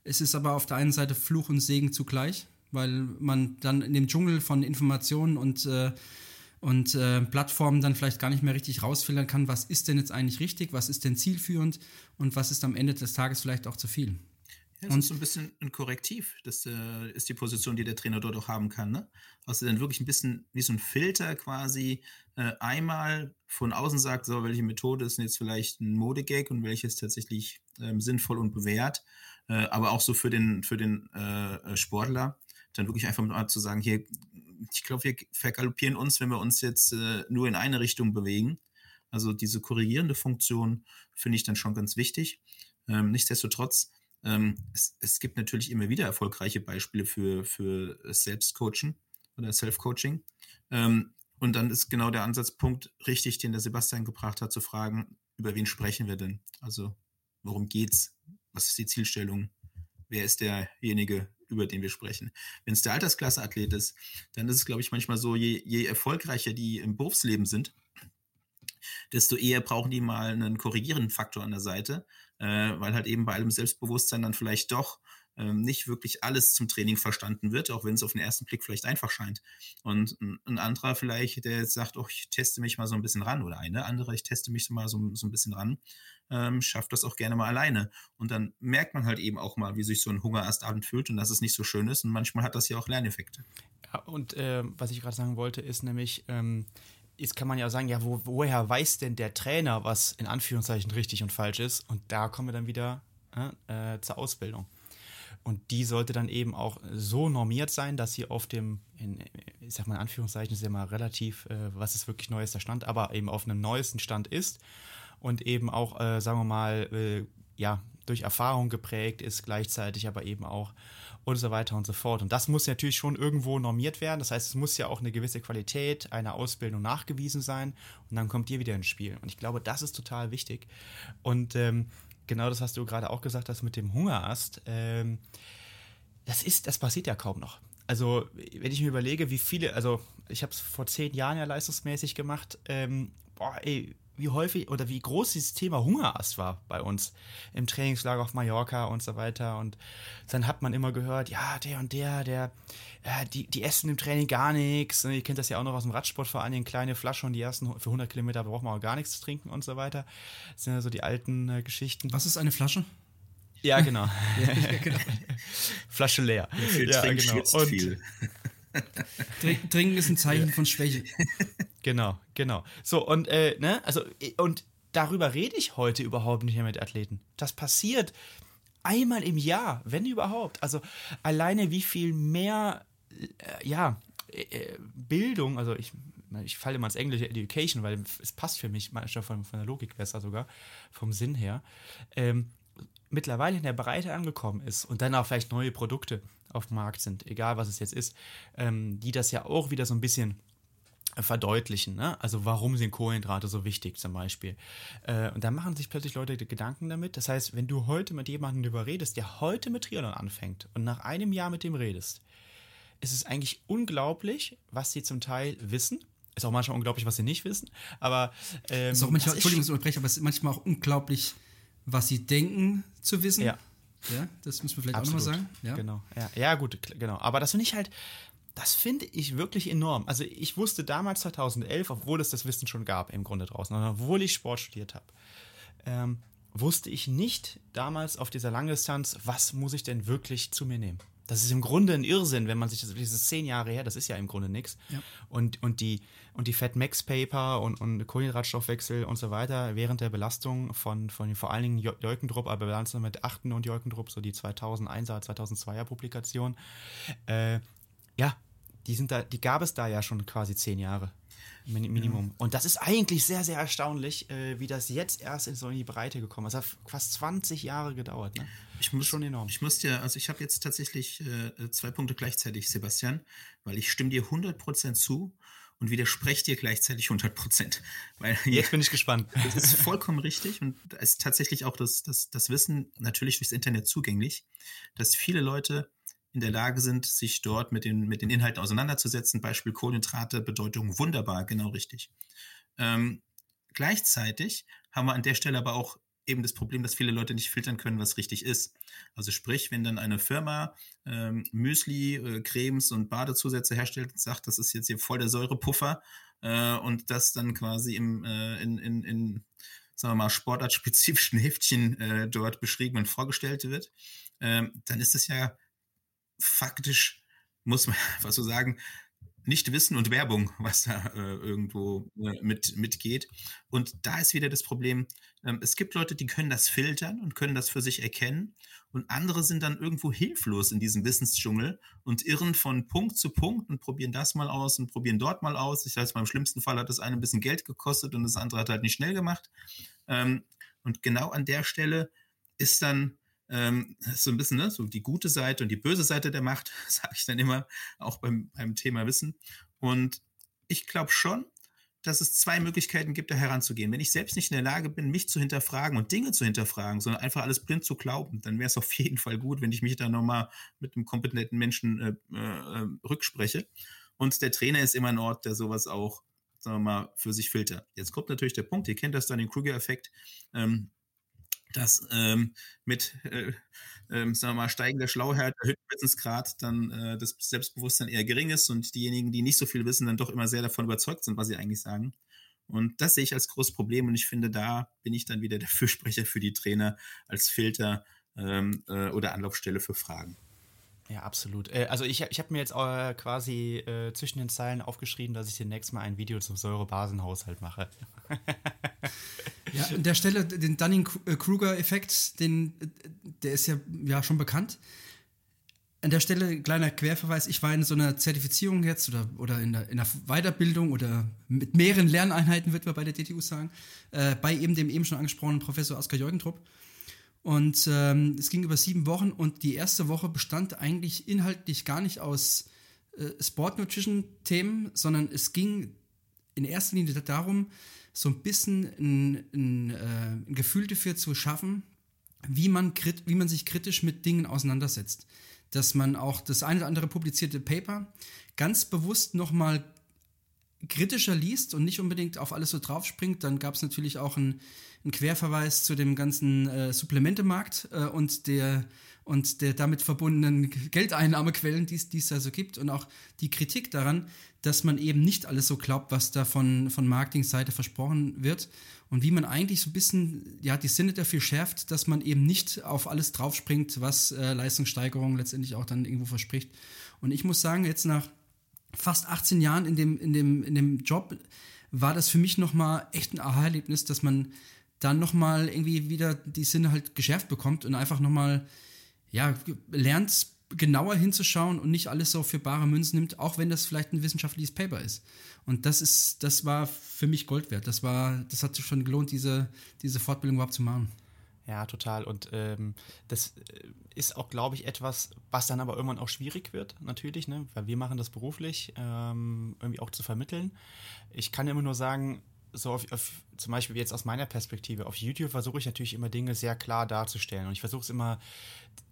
Speaker 2: Es ist aber auf der einen Seite Fluch und Segen zugleich, weil man dann in dem Dschungel von Informationen und, äh, und äh, Plattformen dann vielleicht gar nicht mehr richtig rausfiltern kann, was ist denn jetzt eigentlich richtig, was ist denn zielführend und was ist am Ende des Tages vielleicht auch zu viel.
Speaker 3: Ja, das und ist so ein bisschen ein Korrektiv. Das äh, ist die Position, die der Trainer dort auch haben kann. Ne? Also dann wirklich ein bisschen wie so ein Filter quasi äh, einmal von außen sagt, so, welche Methode ist denn jetzt vielleicht ein Modegag und welche ist tatsächlich ähm, sinnvoll und bewährt. Äh, aber auch so für den, für den äh, Sportler, dann wirklich einfach mal zu sagen, hier, ich glaube, wir vergaloppieren uns, wenn wir uns jetzt äh, nur in eine Richtung bewegen. Also diese korrigierende Funktion finde ich dann schon ganz wichtig. Ähm, nichtsdestotrotz, es, es, gibt natürlich immer wieder erfolgreiche Beispiele für, für Selbstcoaching oder Self-Coaching. Ähm, und dann ist genau der Ansatzpunkt richtig, den der Sebastian gebracht hat, zu fragen, über wen sprechen wir denn? Also, worum geht's? Was ist die Zielstellung? Wer ist derjenige, über den wir sprechen. Wenn es der Altersklasse-Athlet ist, dann ist es, glaube ich, manchmal so, je, je erfolgreicher die im Berufsleben sind, desto eher brauchen die mal einen korrigierenden Faktor an der Seite, äh, weil halt eben bei allem Selbstbewusstsein dann vielleicht doch ähm, nicht wirklich alles zum Training verstanden wird, auch wenn es auf den ersten Blick vielleicht einfach scheint. Und ein, ein anderer vielleicht, der jetzt sagt, oh, ich teste mich mal so ein bisschen ran, oder eine andere, ich teste mich mal so, so ein bisschen ran, ähm, schafft das auch gerne mal alleine. Und dann merkt man halt eben auch mal, wie sich so ein Hungerast anfühlt und dass es nicht so schön ist. Und manchmal hat das ja auch Lerneffekte.
Speaker 1: Ja, und äh, was ich gerade sagen wollte, ist nämlich, ähm, jetzt kann man ja sagen, ja, wo, woher weiß denn der Trainer, was in Anführungszeichen richtig und falsch ist? Und da kommen wir dann wieder äh, zur Ausbildung. Und die sollte dann eben auch so normiert sein, dass sie auf dem, in, ich sag mal in Anführungszeichen, ist ja mal relativ, äh, was ist wirklich neuester Stand, aber eben auf einem neuesten Stand ist und eben auch, äh, sagen wir mal, äh, ja, durch Erfahrung geprägt ist, gleichzeitig aber eben auch und so weiter und so fort. Und das muss natürlich schon irgendwo normiert werden. Das heißt, es muss ja auch eine gewisse Qualität einer Ausbildung nachgewiesen sein und dann kommt ihr wieder ins Spiel. Und ich glaube, das ist total wichtig. Und ähm, genau das, was du gerade auch gesagt hast mit dem Hungerast, ähm, das ist, das passiert ja kaum noch. Also, wenn ich mir überlege, wie viele, also ich habe es vor zehn Jahren ja leistungsmäßig gemacht, ähm, boah, ey, wie häufig oder wie groß dieses Thema Hungerast war bei uns im Trainingslager auf Mallorca und so weiter. Und dann hat man immer gehört, ja, der und der, der, ja, die, die essen im Training gar nichts. Ihr kennt das ja auch noch aus dem Radsportverein, in kleine Flaschen und die ersten für 100 Kilometer braucht man auch gar nichts zu trinken und so weiter. Das sind ja so die alten äh, Geschichten.
Speaker 2: Was ist eine Flasche?
Speaker 1: Ja, genau. ja, genau. Flasche leer.
Speaker 3: Ja, ja genau. Und viel.
Speaker 2: Trinken ist ein Zeichen von Schwäche.
Speaker 1: Genau, genau. So, und, äh, ne, also, und darüber rede ich heute überhaupt nicht mehr mit Athleten. Das passiert einmal im Jahr, wenn überhaupt. Also, alleine wie viel mehr, äh, ja, äh, Bildung, also ich, ich falle immer ins englische Education, weil es passt für mich manchmal von, von der Logik besser sogar, vom Sinn her, ähm, mittlerweile in der Breite angekommen ist und dann auch vielleicht neue Produkte auf dem Markt sind, egal was es jetzt ist, ähm, die das ja auch wieder so ein bisschen verdeutlichen. Ne? Also warum sind Kohlenhydrate so wichtig zum Beispiel? Äh, und da machen sich plötzlich Leute Gedanken damit. Das heißt, wenn du heute mit jemandem darüber redest, der heute mit Triathlon anfängt und nach einem Jahr mit dem redest, ist es eigentlich unglaublich, was sie zum Teil wissen. Ist auch manchmal unglaublich, was sie nicht wissen. Aber
Speaker 2: ähm, ist auch manchmal, Entschuldigung, ich unterbreche, aber es ist manchmal auch unglaublich, was sie denken zu wissen.
Speaker 1: Ja.
Speaker 2: Ja, das müssen wir vielleicht Absolut. auch nochmal sagen.
Speaker 1: Ja. Genau. Ja, ja, gut, genau. Aber das finde ich halt, das finde ich wirklich enorm. Also ich wusste damals 2011, obwohl es das Wissen schon gab im Grunde draußen, obwohl ich Sport studiert habe, ähm, wusste ich nicht damals auf dieser Langdistanz, was muss ich denn wirklich zu mir nehmen. Das ist im Grunde ein Irrsinn, wenn man sich das, dieses zehn Jahre her, das ist ja im Grunde nichts. Ja. Und, und die, und die Fat Max Paper und, und Kohlenhydratstoffwechsel und so weiter während der Belastung von, von vor allen Dingen Jolkendrupp, aber Belastung mit Achten und Jolkendrupp, so die 2001er, 2002er Publikation, äh, ja, die sind da, die gab es da ja schon quasi zehn Jahre. Minimum. Ja. Und das ist eigentlich sehr, sehr erstaunlich, äh, wie das jetzt erst in so die Breite gekommen ist. Das hat fast 20 Jahre gedauert. Ne?
Speaker 3: Ich muss schon enorm. Ich muss dir, also ich habe jetzt tatsächlich äh, zwei Punkte gleichzeitig, Sebastian, weil ich stimme dir 100% zu und widerspreche dir gleichzeitig 100%. Weil,
Speaker 1: jetzt bin ich gespannt.
Speaker 3: Das ist vollkommen richtig und da ist tatsächlich auch das, das, das Wissen natürlich durchs Internet zugänglich, dass viele Leute in der Lage sind, sich dort mit den, mit den Inhalten auseinanderzusetzen. Beispiel Kohlenhydrate, Bedeutung wunderbar, genau richtig. Ähm, gleichzeitig haben wir an der Stelle aber auch eben das Problem, dass viele Leute nicht filtern können, was richtig ist. Also sprich, wenn dann eine Firma ähm, Müsli, äh, Cremes und Badezusätze herstellt und sagt, das ist jetzt hier voll der Säurepuffer äh, und das dann quasi im, äh, in, in, in, sagen wir mal, sportartspezifischen Heftchen äh, dort beschrieben und vorgestellt wird, ähm, dann ist es ja faktisch, muss man einfach so sagen, nicht Wissen und Werbung, was da äh, irgendwo äh, mit, mitgeht. Und da ist wieder das Problem, ähm, es gibt Leute, die können das filtern und können das für sich erkennen. Und andere sind dann irgendwo hilflos in diesem Wissensdschungel und irren von Punkt zu Punkt und probieren das mal aus und probieren dort mal aus. Ich weiß, beim schlimmsten Fall hat das eine ein bisschen Geld gekostet und das andere hat halt nicht schnell gemacht. Ähm, und genau an der Stelle ist dann ähm, so ein bisschen ne, so die gute Seite und die böse Seite der Macht, sage ich dann immer, auch beim, beim Thema Wissen. Und ich glaube schon, dass es zwei Möglichkeiten gibt, da heranzugehen. Wenn ich selbst nicht in der Lage bin, mich zu hinterfragen und Dinge zu hinterfragen, sondern einfach alles blind zu glauben, dann wäre es auf jeden Fall gut, wenn ich mich da nochmal mit einem kompetenten Menschen äh, äh, rückspreche. Und der Trainer ist immer ein Ort, der sowas auch, sagen wir mal, für sich filtert. Jetzt kommt natürlich der Punkt, ihr kennt das dann, den Kruger-Effekt. Ähm, dass ähm, mit, äh, ähm, sagen wir mal, steigender Schlauheit, erhöhtem Wissensgrad dann äh, das Selbstbewusstsein eher gering ist und diejenigen, die nicht so viel wissen, dann doch immer sehr davon überzeugt sind, was sie eigentlich sagen. Und das sehe ich als großes Problem und ich finde, da bin ich dann wieder der Fürsprecher für die Trainer als Filter ähm, äh, oder Anlaufstelle für Fragen.
Speaker 1: Ja, absolut. Äh, also ich, ich habe mir jetzt äh, quasi äh, zwischen den Zeilen aufgeschrieben, dass ich demnächst mal ein Video zum Säurebasenhaushalt mache.
Speaker 2: ja, an der Stelle den Dunning-Kruger-Effekt, den, der ist ja, ja schon bekannt. An der Stelle kleiner Querverweis, ich war in so einer Zertifizierung jetzt oder, oder in, der, in einer Weiterbildung oder mit mehreren Lerneinheiten, wird man bei der DTU sagen, äh, bei eben dem eben schon angesprochenen Professor Oskar Jorgentrupp. Und ähm, es ging über sieben Wochen und die erste Woche bestand eigentlich inhaltlich gar nicht aus äh, Sport Nutrition Themen, sondern es ging in erster Linie darum, so ein bisschen ein, ein, äh, ein Gefühl dafür zu schaffen, wie man, wie man sich kritisch mit Dingen auseinandersetzt. Dass man auch das eine oder andere publizierte Paper ganz bewusst nochmal kritischer liest und nicht unbedingt auf alles so draufspringt. Dann gab es natürlich auch ein ein Querverweis zu dem ganzen äh, Supplementemarkt äh, und der und der damit verbundenen Geldeinnahmequellen, die es da so gibt und auch die Kritik daran, dass man eben nicht alles so glaubt, was da von, von Marketingseite versprochen wird und wie man eigentlich so ein bisschen ja, die Sinne dafür schärft, dass man eben nicht auf alles draufspringt, was äh, Leistungssteigerung letztendlich auch dann irgendwo verspricht. Und ich muss sagen, jetzt nach fast 18 Jahren in dem, in dem, in dem Job war das für mich nochmal echt ein Aha-Erlebnis, dass man dann nochmal irgendwie wieder die Sinne halt geschärft bekommt und einfach nochmal, ja, lernt genauer hinzuschauen und nicht alles so für bare Münzen nimmt, auch wenn das vielleicht ein wissenschaftliches Paper ist. Und das ist, das war für mich Gold wert. Das war, das hat sich schon gelohnt, diese, diese Fortbildung überhaupt zu machen.
Speaker 1: Ja, total. Und ähm, das äh, ist auch, glaube ich, etwas, was dann aber irgendwann auch schwierig wird, natürlich, ne? weil wir machen das beruflich, ähm, irgendwie auch zu vermitteln. Ich kann immer nur sagen, so auf, auf, zum Beispiel jetzt aus meiner Perspektive, auf YouTube versuche ich natürlich immer Dinge sehr klar darzustellen. Und ich versuche es immer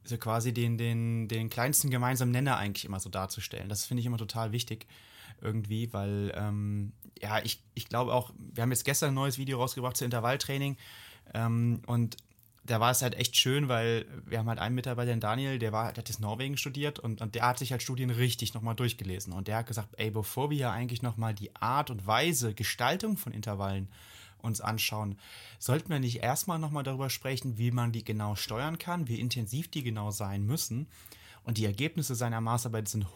Speaker 1: so quasi den, den, den kleinsten gemeinsamen Nenner eigentlich immer so darzustellen. Das finde ich immer total wichtig irgendwie, weil ähm, ja, ich, ich glaube auch, wir haben jetzt gestern ein neues Video rausgebracht zu Intervalltraining ähm, und da war es halt echt schön, weil wir haben halt einen Mitarbeiter, den Daniel, der war, der hat das Norwegen studiert und, und der hat sich halt Studien richtig nochmal durchgelesen. Und der hat gesagt, ey, bevor wir ja eigentlich nochmal die Art und Weise, Gestaltung von Intervallen uns anschauen, sollten wir nicht erstmal nochmal darüber sprechen, wie man die genau steuern kann, wie intensiv die genau sein müssen. Und die Ergebnisse seiner Maßarbeit sind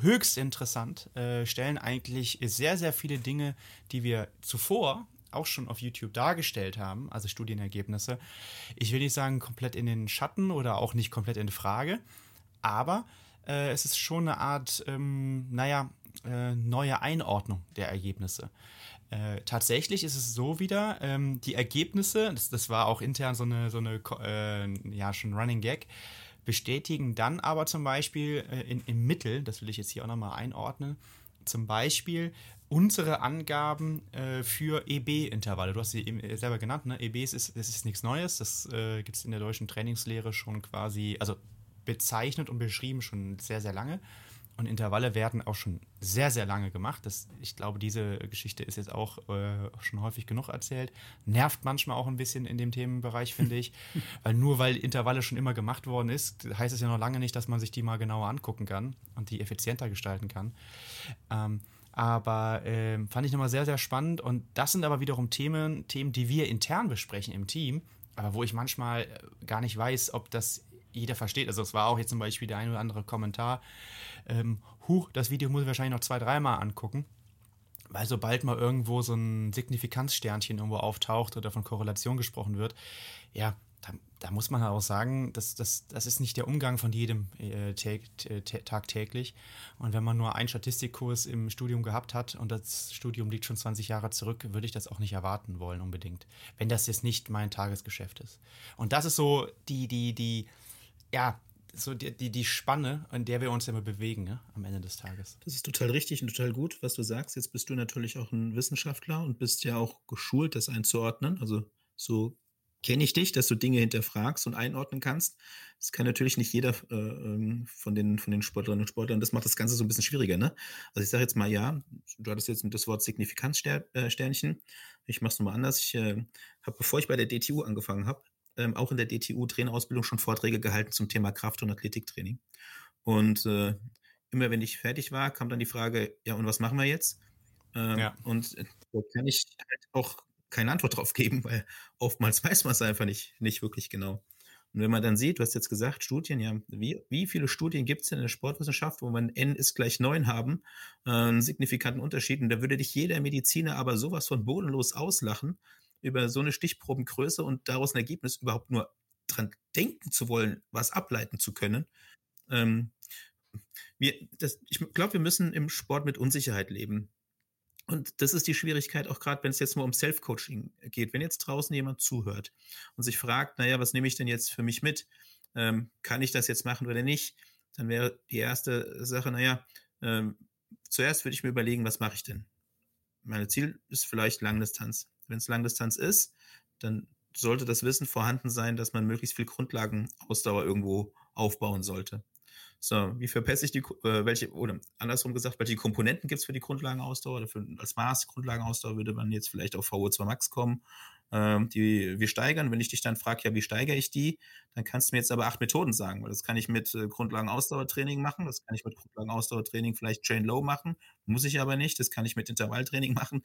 Speaker 1: höchst interessant, äh, stellen eigentlich sehr, sehr viele Dinge, die wir zuvor auch schon auf YouTube dargestellt haben, also Studienergebnisse. Ich will nicht sagen komplett in den Schatten oder auch nicht komplett in Frage, aber äh, es ist schon eine Art, ähm, naja, äh, neue Einordnung der Ergebnisse. Äh, tatsächlich ist es so wieder, ähm, die Ergebnisse, das, das, war auch intern so eine, so eine äh, ja, schon Running Gag, bestätigen dann aber zum Beispiel äh, in, im Mittel, das will ich jetzt hier auch nochmal einordnen, zum Beispiel unsere Angaben äh, für EB-Intervalle. Du hast sie eben äh, selber genannt, ne? EBs ist, das ist nichts Neues. Das äh, gibt es in der deutschen Trainingslehre schon quasi, also bezeichnet und beschrieben schon sehr, sehr lange. Und Intervalle werden auch schon sehr, sehr lange gemacht. Das, ich glaube, diese Geschichte ist jetzt auch äh, schon häufig genug erzählt. Nervt manchmal auch ein bisschen in dem Themenbereich, finde ich. weil nur weil Intervalle schon immer gemacht worden ist, heißt es ja noch lange nicht, dass man sich die mal genauer angucken kann und die effizienter gestalten kann. Ähm, aber äh, fand ich nochmal sehr, sehr spannend. Und das sind aber wiederum Themen, Themen, die wir intern besprechen im Team, aber wo ich manchmal äh, gar nicht weiß, ob das jeder versteht. Also es war auch jetzt zum Beispiel der ein oder andere Kommentar, ähm, huch, das Video muss ich wahrscheinlich noch zwei, dreimal angucken. Weil sobald mal irgendwo so ein Signifikanzsternchen irgendwo auftaucht oder von Korrelation gesprochen wird, ja, da, da, muss man auch sagen, das, das, das ist nicht der Umgang von jedem äh, tagtäglich. Und wenn man nur einen Statistikkurs im Studium gehabt hat und das Studium liegt schon 20 Jahre zurück, würde ich das auch nicht erwarten wollen unbedingt, wenn das jetzt nicht mein Tagesgeschäft ist. Und das ist so die, die, die, ja, so die, die, die Spanne, an der wir uns immer bewegen, ne, am Ende des Tages.
Speaker 3: Das ist total richtig und total gut, was du sagst. Jetzt bist du natürlich auch ein Wissenschaftler und bist ja auch geschult, das einzuordnen. Also so kenne ich dich, dass du Dinge hinterfragst und einordnen kannst. Das kann natürlich nicht jeder äh, ähm, von, den, von den Sportlerinnen und Sportlern. Das macht das Ganze so ein bisschen schwieriger. Ne? Also ich sage jetzt mal, ja, du hattest jetzt das Wort Signifikanzsternchen. Äh, ich mache es nochmal anders. Ich äh, habe, bevor ich bei der DTU angefangen habe, ähm, auch in der DTU-Trainerausbildung schon Vorträge gehalten zum Thema Kraft- und Athletiktraining. Und äh, immer wenn ich fertig war, kam dann die Frage, ja, und was machen wir jetzt? Ähm, ja. Und da kann ich halt auch keine Antwort drauf geben, weil oftmals weiß man es einfach nicht, nicht wirklich genau. Und wenn man dann sieht, du hast jetzt gesagt, Studien, ja, wie, wie viele Studien gibt es denn in der Sportwissenschaft, wo man N ist gleich 9 haben, äh, einen signifikanten Unterschied. Und da würde dich jeder Mediziner aber sowas von bodenlos auslachen über so eine Stichprobengröße und daraus ein Ergebnis überhaupt nur dran denken zu wollen, was ableiten zu können. Ähm, wir, das, ich glaube, wir müssen im Sport mit Unsicherheit leben. Und das ist die Schwierigkeit, auch gerade wenn es jetzt nur um Self-Coaching geht. Wenn jetzt draußen jemand zuhört und sich fragt, naja, was nehme ich denn jetzt für mich mit? Ähm, kann ich das jetzt machen oder nicht? Dann wäre die erste Sache, naja, ähm, zuerst würde ich mir überlegen, was mache ich denn? Mein Ziel ist vielleicht Langdistanz. Wenn es Langdistanz ist, dann sollte das Wissen vorhanden sein, dass man möglichst viel Grundlagenausdauer irgendwo aufbauen sollte. So, wie verpesse ich die, äh, welche, oder andersrum gesagt, welche Komponenten gibt es für die Grundlagenausdauer? Oder für, als Maß Grundlagenausdauer würde man jetzt vielleicht auf VO2 Max kommen. Ähm, die wir steigern. Wenn ich dich dann frage, ja, wie steigere ich die, dann kannst du mir jetzt aber acht Methoden sagen, weil das kann ich mit äh, Grundlagenausdauertraining machen, das kann ich mit Grundlagenausdauertraining vielleicht Chain Low machen, muss ich aber nicht, das kann ich mit Intervalltraining machen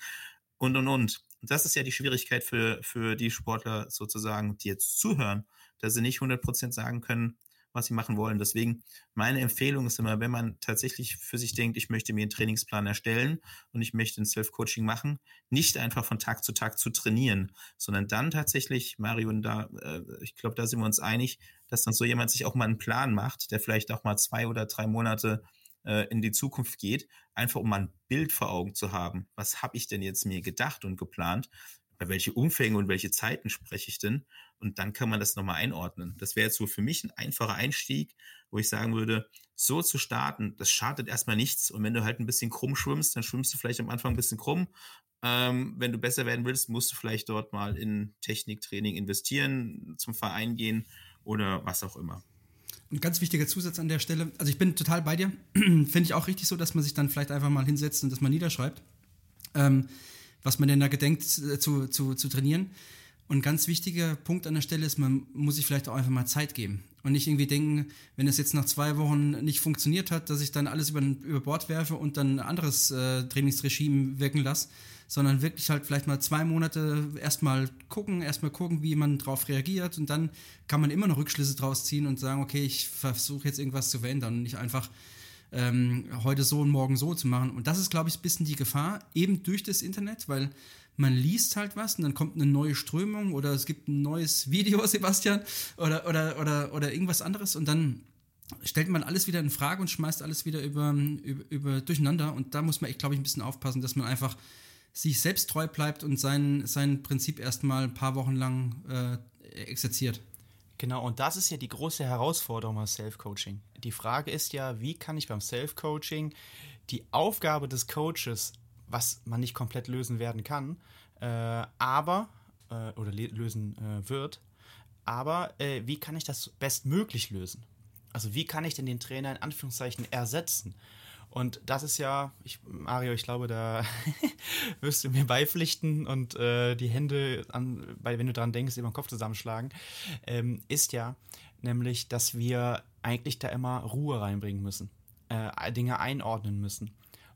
Speaker 3: und und und. Das ist ja die Schwierigkeit für, für die Sportler sozusagen, die jetzt zuhören, dass sie nicht 100% sagen können, was sie machen wollen. Deswegen meine Empfehlung ist immer, wenn man tatsächlich für sich denkt, ich möchte mir einen Trainingsplan erstellen und ich möchte ein Self-Coaching machen, nicht einfach von Tag zu Tag zu trainieren, sondern dann tatsächlich, Mario, und da, äh, ich glaube, da sind wir uns einig, dass dann so jemand sich auch mal einen Plan macht, der vielleicht auch mal zwei oder drei Monate äh, in die Zukunft geht, einfach um mal ein Bild vor Augen zu haben. Was habe ich denn jetzt mir gedacht und geplant? Bei welche Umfänge und welche Zeiten spreche ich denn? Und dann kann man das nochmal einordnen. Das wäre jetzt so für mich ein einfacher Einstieg, wo ich sagen würde, so zu starten, das schadet erstmal nichts. Und wenn du halt ein bisschen krumm schwimmst, dann schwimmst du vielleicht am Anfang ein bisschen krumm. Ähm, wenn du besser werden willst, musst du vielleicht dort mal in Techniktraining investieren, zum Verein gehen oder was auch immer.
Speaker 2: Ein ganz wichtiger Zusatz an der Stelle, also ich bin total bei dir, finde ich auch richtig so, dass man sich dann vielleicht einfach mal hinsetzt und das mal niederschreibt, ähm, was man denn da gedenkt äh, zu, zu, zu trainieren. Und ein ganz wichtiger Punkt an der Stelle ist, man muss sich vielleicht auch einfach mal Zeit geben. Und nicht irgendwie denken, wenn es jetzt nach zwei Wochen nicht funktioniert hat, dass ich dann alles über, über Bord werfe und dann ein anderes äh, Trainingsregime wirken lasse, sondern wirklich halt vielleicht mal zwei Monate erstmal gucken, erstmal gucken, wie man darauf reagiert und dann kann man immer noch Rückschlüsse draus ziehen und sagen, okay, ich versuche jetzt irgendwas zu verändern und nicht einfach ähm, heute so und morgen so zu machen. Und das ist, glaube ich, ein bisschen die Gefahr, eben durch das Internet, weil man liest halt was und dann kommt eine neue Strömung oder es gibt ein neues Video, Sebastian, oder, oder, oder, oder irgendwas anderes und dann stellt man alles wieder in Frage und schmeißt alles wieder über, über, über durcheinander und da muss man, ich glaube ich, ein bisschen aufpassen, dass man einfach sich selbst treu bleibt und sein, sein Prinzip erstmal ein paar Wochen lang äh, exerziert.
Speaker 1: Genau, und das ist ja die große Herausforderung beim Self-Coaching. Die Frage ist ja, wie kann ich beim Self-Coaching die Aufgabe des Coaches was man nicht komplett lösen werden kann, äh, aber, äh, oder lösen äh, wird, aber äh, wie kann ich das bestmöglich lösen? Also wie kann ich denn den Trainer in Anführungszeichen ersetzen? Und das ist ja, ich, Mario, ich glaube, da wirst du mir beipflichten und äh, die Hände, an, weil wenn du daran denkst, über den Kopf zusammenschlagen, ähm, ist ja nämlich, dass wir eigentlich da immer Ruhe reinbringen müssen, äh, Dinge einordnen müssen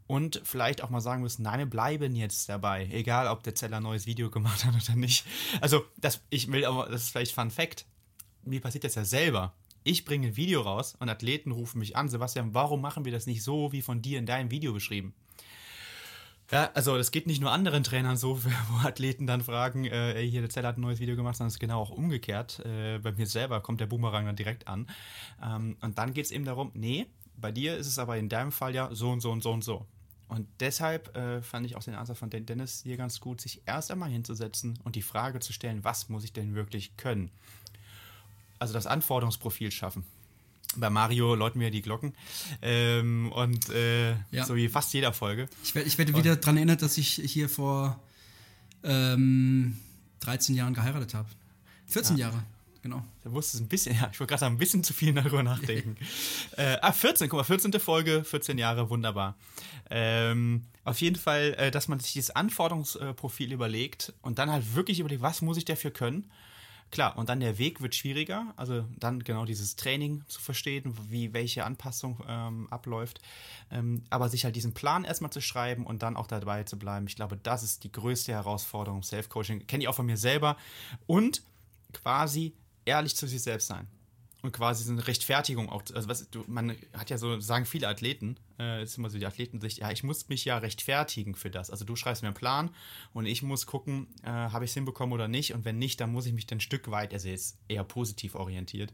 Speaker 1: und vielleicht auch mal sagen müssen, nein, wir bleiben jetzt dabei, egal ob der Zeller ein neues Video gemacht hat oder nicht. Also, das, ich will aber, das ist vielleicht Fun Fact. Mir passiert das ja selber. Ich bringe ein Video raus und Athleten rufen mich an, Sebastian, warum machen wir das nicht so wie von dir in deinem Video beschrieben? Ja, also das geht nicht nur anderen Trainern so, wo Athleten dann fragen, äh, hier der Zeller hat ein neues Video gemacht, sondern es ist genau auch umgekehrt. Äh, bei mir selber kommt der Boomerang dann direkt an. Ähm, und dann geht es eben darum, nee, bei dir ist es aber in deinem Fall ja so und so und so und so. Und deshalb äh, fand ich auch den Ansatz von Dennis hier ganz gut, sich erst einmal hinzusetzen und die Frage zu stellen, was muss ich denn wirklich können? Also das Anforderungsprofil schaffen. Bei Mario läuten wir die Glocken. Ähm, und äh, ja. so wie fast jeder Folge.
Speaker 2: Ich, werd, ich werde wieder daran erinnert, dass ich hier vor ähm, 13 Jahren geheiratet habe. 14 ja. Jahre, genau.
Speaker 1: Da wusste es ein bisschen, ja, ich wollte gerade ein bisschen zu viel darüber nachdenken. äh, ah, 14, guck mal, 14. Folge, 14 Jahre, wunderbar. Ähm, auf jeden Fall, äh, dass man sich dieses Anforderungsprofil überlegt und dann halt wirklich überlegt, was muss ich dafür können Klar, und dann der Weg wird schwieriger, also dann genau dieses Training zu verstehen, wie welche Anpassung ähm, abläuft. Ähm, aber sich halt diesen Plan erstmal zu schreiben und dann auch dabei zu bleiben, ich glaube, das ist die größte Herausforderung. Self-Coaching kenne ich auch von mir selber. Und quasi ehrlich zu sich selbst sein und quasi so eine Rechtfertigung auch. Also was du, man hat ja so, sagen viele Athleten, äh, ist immer so die Athletensicht, ja, ich muss mich ja rechtfertigen für das. Also du schreibst mir einen Plan und ich muss gucken, äh, habe ich es hinbekommen oder nicht. Und wenn nicht, dann muss ich mich ein Stück weit, also jetzt eher positiv orientiert,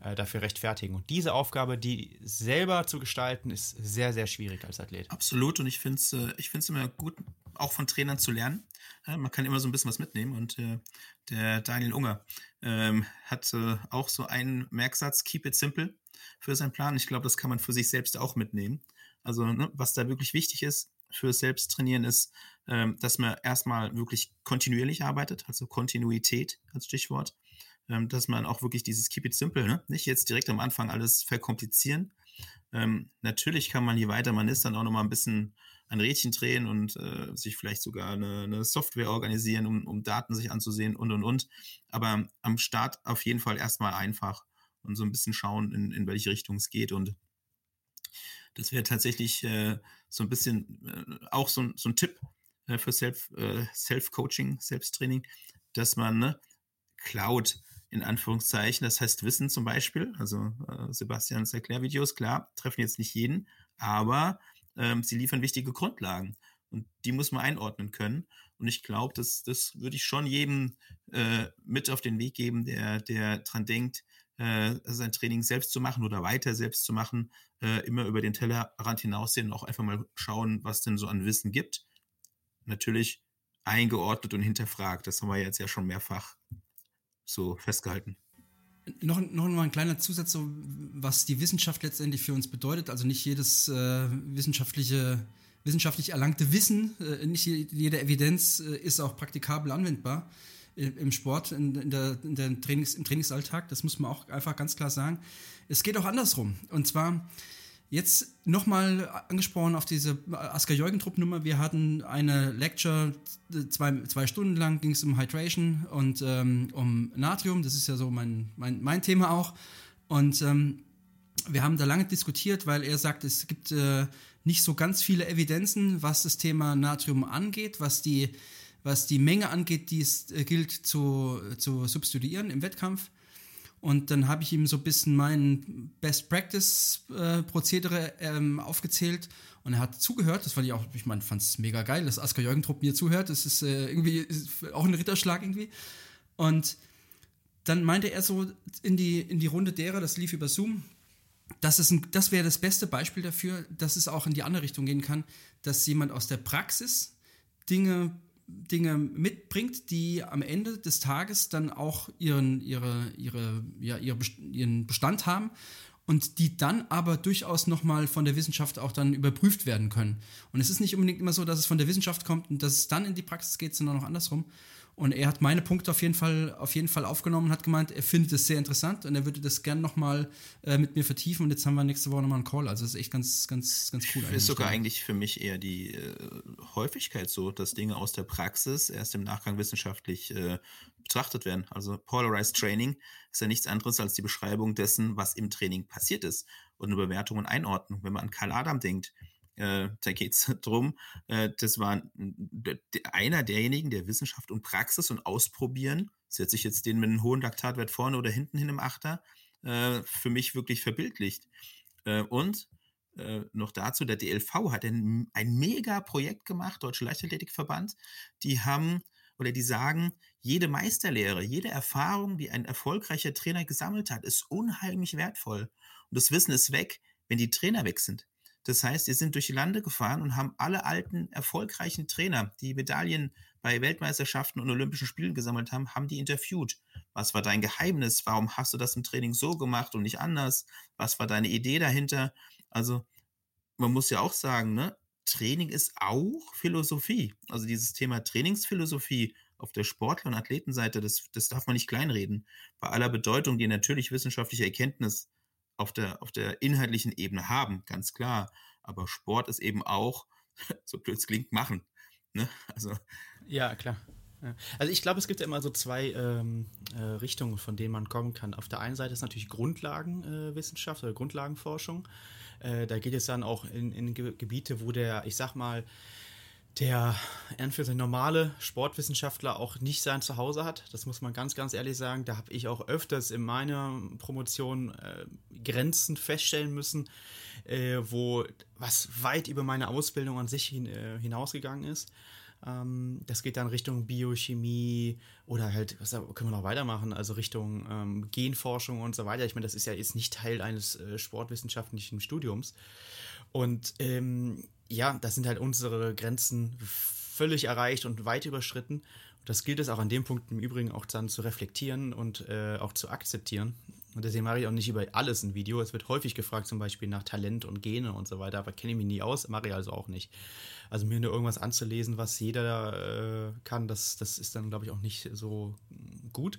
Speaker 1: äh, dafür rechtfertigen. Und diese Aufgabe, die selber zu gestalten, ist sehr, sehr schwierig als Athlet.
Speaker 3: Absolut. Und ich finde es äh, ich immer gut, auch von Trainern zu lernen. Ja, man kann immer so ein bisschen was mitnehmen. Und äh, der Daniel Unger ähm, hat äh, auch so einen Merksatz, keep it simple, für seinen Plan. Ich glaube, das kann man für sich selbst auch mitnehmen. Also, ne, was da wirklich wichtig ist für Selbsttrainieren ist, ähm, dass man erstmal wirklich kontinuierlich arbeitet, also Kontinuität als Stichwort. Ähm, dass man auch wirklich dieses Keep it simple, ne? nicht jetzt direkt am Anfang alles verkomplizieren. Ähm, natürlich kann man, je weiter man ist, dann auch nochmal ein bisschen ein Rädchen drehen und äh, sich vielleicht sogar eine, eine, Software organisieren, um, um Daten sich anzusehen und und und. Aber am Start auf jeden Fall erstmal einfach und so ein bisschen schauen, in, in welche Richtung es geht. Und das wäre tatsächlich äh, so ein bisschen äh, auch so, so ein Tipp äh, für Self, äh, Self-Coaching, Selbsttraining, dass man ne, Cloud in Anführungszeichen, das heißt Wissen zum Beispiel, also äh, Sebastians Erklärvideos, klar, treffen jetzt nicht jeden, aber ähm, sie liefern wichtige Grundlagen und die muss man einordnen können. Und ich glaube, das, das würde ich schon jedem äh, mit auf den Weg geben, der, der dran denkt, äh, sein Training selbst zu machen oder weiter selbst zu machen, äh, immer über den Tellerrand hinaussehen und auch einfach mal schauen, was denn so an Wissen gibt. Natürlich eingeordnet und hinterfragt. Das haben wir jetzt ja schon mehrfach so festgehalten.
Speaker 2: Noch, noch mal ein kleiner Zusatz, so, was die Wissenschaft letztendlich für uns bedeutet. Also nicht jedes äh, wissenschaftliche, wissenschaftlich erlangte Wissen, äh, nicht jede Evidenz äh, ist auch praktikabel anwendbar im Sport, in, in, der, in der Trainings, im Trainingsalltag. Das muss man auch einfach ganz klar sagen. Es geht auch andersrum. Und zwar Jetzt nochmal angesprochen auf diese Asker Jürgen-Trupp-Nummer. Wir hatten eine Lecture, zwei, zwei Stunden lang ging es um Hydration und ähm, um Natrium. Das ist ja so mein, mein, mein Thema auch. Und ähm, wir haben da lange diskutiert, weil er sagt, es gibt äh, nicht so ganz viele Evidenzen, was das Thema Natrium angeht, was die, was die Menge angeht, die es äh, gilt zu, zu substituieren im Wettkampf. Und dann habe ich ihm so ein bisschen mein Best Practice äh, Prozedere ähm, aufgezählt und er hat zugehört. Das fand ich auch, ich meine, fand es mega geil, dass Asker Jürgentrupp mir zuhört. Das ist äh, irgendwie ist auch ein Ritterschlag irgendwie. Und dann meinte er so in die, in die Runde derer, das lief über Zoom, das, das wäre das beste Beispiel dafür, dass es auch in die andere Richtung gehen kann, dass jemand aus der Praxis Dinge Dinge mitbringt, die am Ende des Tages dann auch ihren, ihre, ihre, ja, ihren Bestand haben und die dann aber durchaus nochmal von der Wissenschaft auch dann überprüft werden können. Und es ist nicht unbedingt immer so, dass es von der Wissenschaft kommt und dass es dann in die Praxis geht, sondern auch andersrum. Und er hat meine Punkte auf jeden Fall, auf jeden Fall aufgenommen und hat gemeint, er findet es sehr interessant und er würde das gern nochmal äh, mit mir vertiefen. Und jetzt haben wir nächste Woche nochmal einen Call. Also das ist echt ganz, ganz, ganz cool.
Speaker 3: Ist sogar eigentlich für mich eher die äh, Häufigkeit so, dass Dinge aus der Praxis erst im Nachgang wissenschaftlich äh, betrachtet werden. Also Polarized Training ist ja nichts anderes als die Beschreibung dessen, was im Training passiert ist und eine Bewertung und Einordnung. Wenn man an Karl Adam denkt, äh, da geht es darum, äh, das war einer derjenigen, der Wissenschaft und Praxis und Ausprobieren, setze ich jetzt den mit einem hohen Laktatwert vorne oder hinten hin im Achter, äh, für mich wirklich verbildlicht. Äh, und äh, noch dazu, der DLV hat ein, ein mega Projekt gemacht, Deutsche Leichtathletikverband. Die haben oder die sagen, jede Meisterlehre, jede Erfahrung, die ein erfolgreicher Trainer gesammelt hat, ist unheimlich wertvoll. Und das Wissen ist weg, wenn die Trainer weg sind. Das heißt, die sind durch die Lande gefahren und haben alle alten, erfolgreichen Trainer, die Medaillen bei Weltmeisterschaften und Olympischen Spielen gesammelt haben, haben die interviewt. Was war dein Geheimnis? Warum hast du das im Training so gemacht und nicht anders? Was war deine Idee dahinter? Also, man muss ja auch sagen, ne? Training ist auch Philosophie. Also dieses Thema Trainingsphilosophie auf der Sportler- und Athletenseite, das, das darf man nicht kleinreden. Bei aller Bedeutung, die natürlich wissenschaftliche Erkenntnis auf der, auf der inhaltlichen Ebene haben, ganz klar. Aber Sport ist eben auch, so blöd es klingt, machen. Ne?
Speaker 1: Also, ja, klar. Also ich glaube, es gibt ja immer so zwei ähm, äh, Richtungen, von denen man kommen kann. Auf der einen Seite ist natürlich Grundlagenwissenschaft äh, oder Grundlagenforschung. Äh, da geht es dann auch in, in Gebiete, wo der, ich sag mal, der für normale Sportwissenschaftler auch nicht sein Zuhause hat. Das muss man ganz, ganz ehrlich sagen. Da habe ich auch öfters in meiner Promotion äh, Grenzen feststellen müssen, äh, wo was weit über meine Ausbildung an sich hin, äh, hinausgegangen ist. Ähm, das geht dann Richtung Biochemie oder halt, was können wir noch weitermachen, also Richtung ähm, Genforschung und so weiter. Ich meine, das ist ja jetzt nicht Teil eines äh, sportwissenschaftlichen Studiums. Und ähm, ja, da sind halt unsere Grenzen völlig erreicht und weit überschritten. Das gilt es auch an dem Punkt im Übrigen auch dann zu reflektieren und äh, auch zu akzeptieren. Und deswegen mache ich auch nicht über alles ein Video. Es wird häufig gefragt, zum Beispiel nach Talent und Gene und so weiter, aber kenne ich mich nie aus, mache ich also auch nicht. Also mir nur irgendwas anzulesen, was jeder äh, kann, das, das ist dann, glaube ich, auch nicht so gut.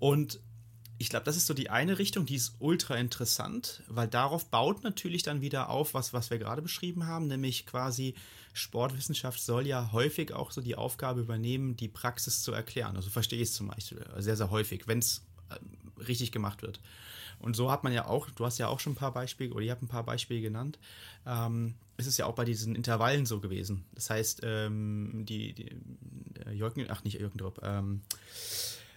Speaker 1: Und ich glaube, das ist so die eine Richtung, die ist ultra interessant, weil darauf baut natürlich dann wieder auf, was, was wir gerade beschrieben haben, nämlich quasi Sportwissenschaft soll ja häufig auch so die Aufgabe übernehmen, die Praxis zu erklären. Also verstehe ich es zum Beispiel sehr, sehr häufig, wenn es äh, richtig gemacht wird. Und so hat man ja auch, du hast ja auch schon ein paar Beispiele, oder ihr habt ein paar Beispiele genannt, ähm, ist es ja auch bei diesen Intervallen so gewesen. Das heißt, ähm, die, die äh, Jürgen, ach nicht Jürgen Drop, ähm,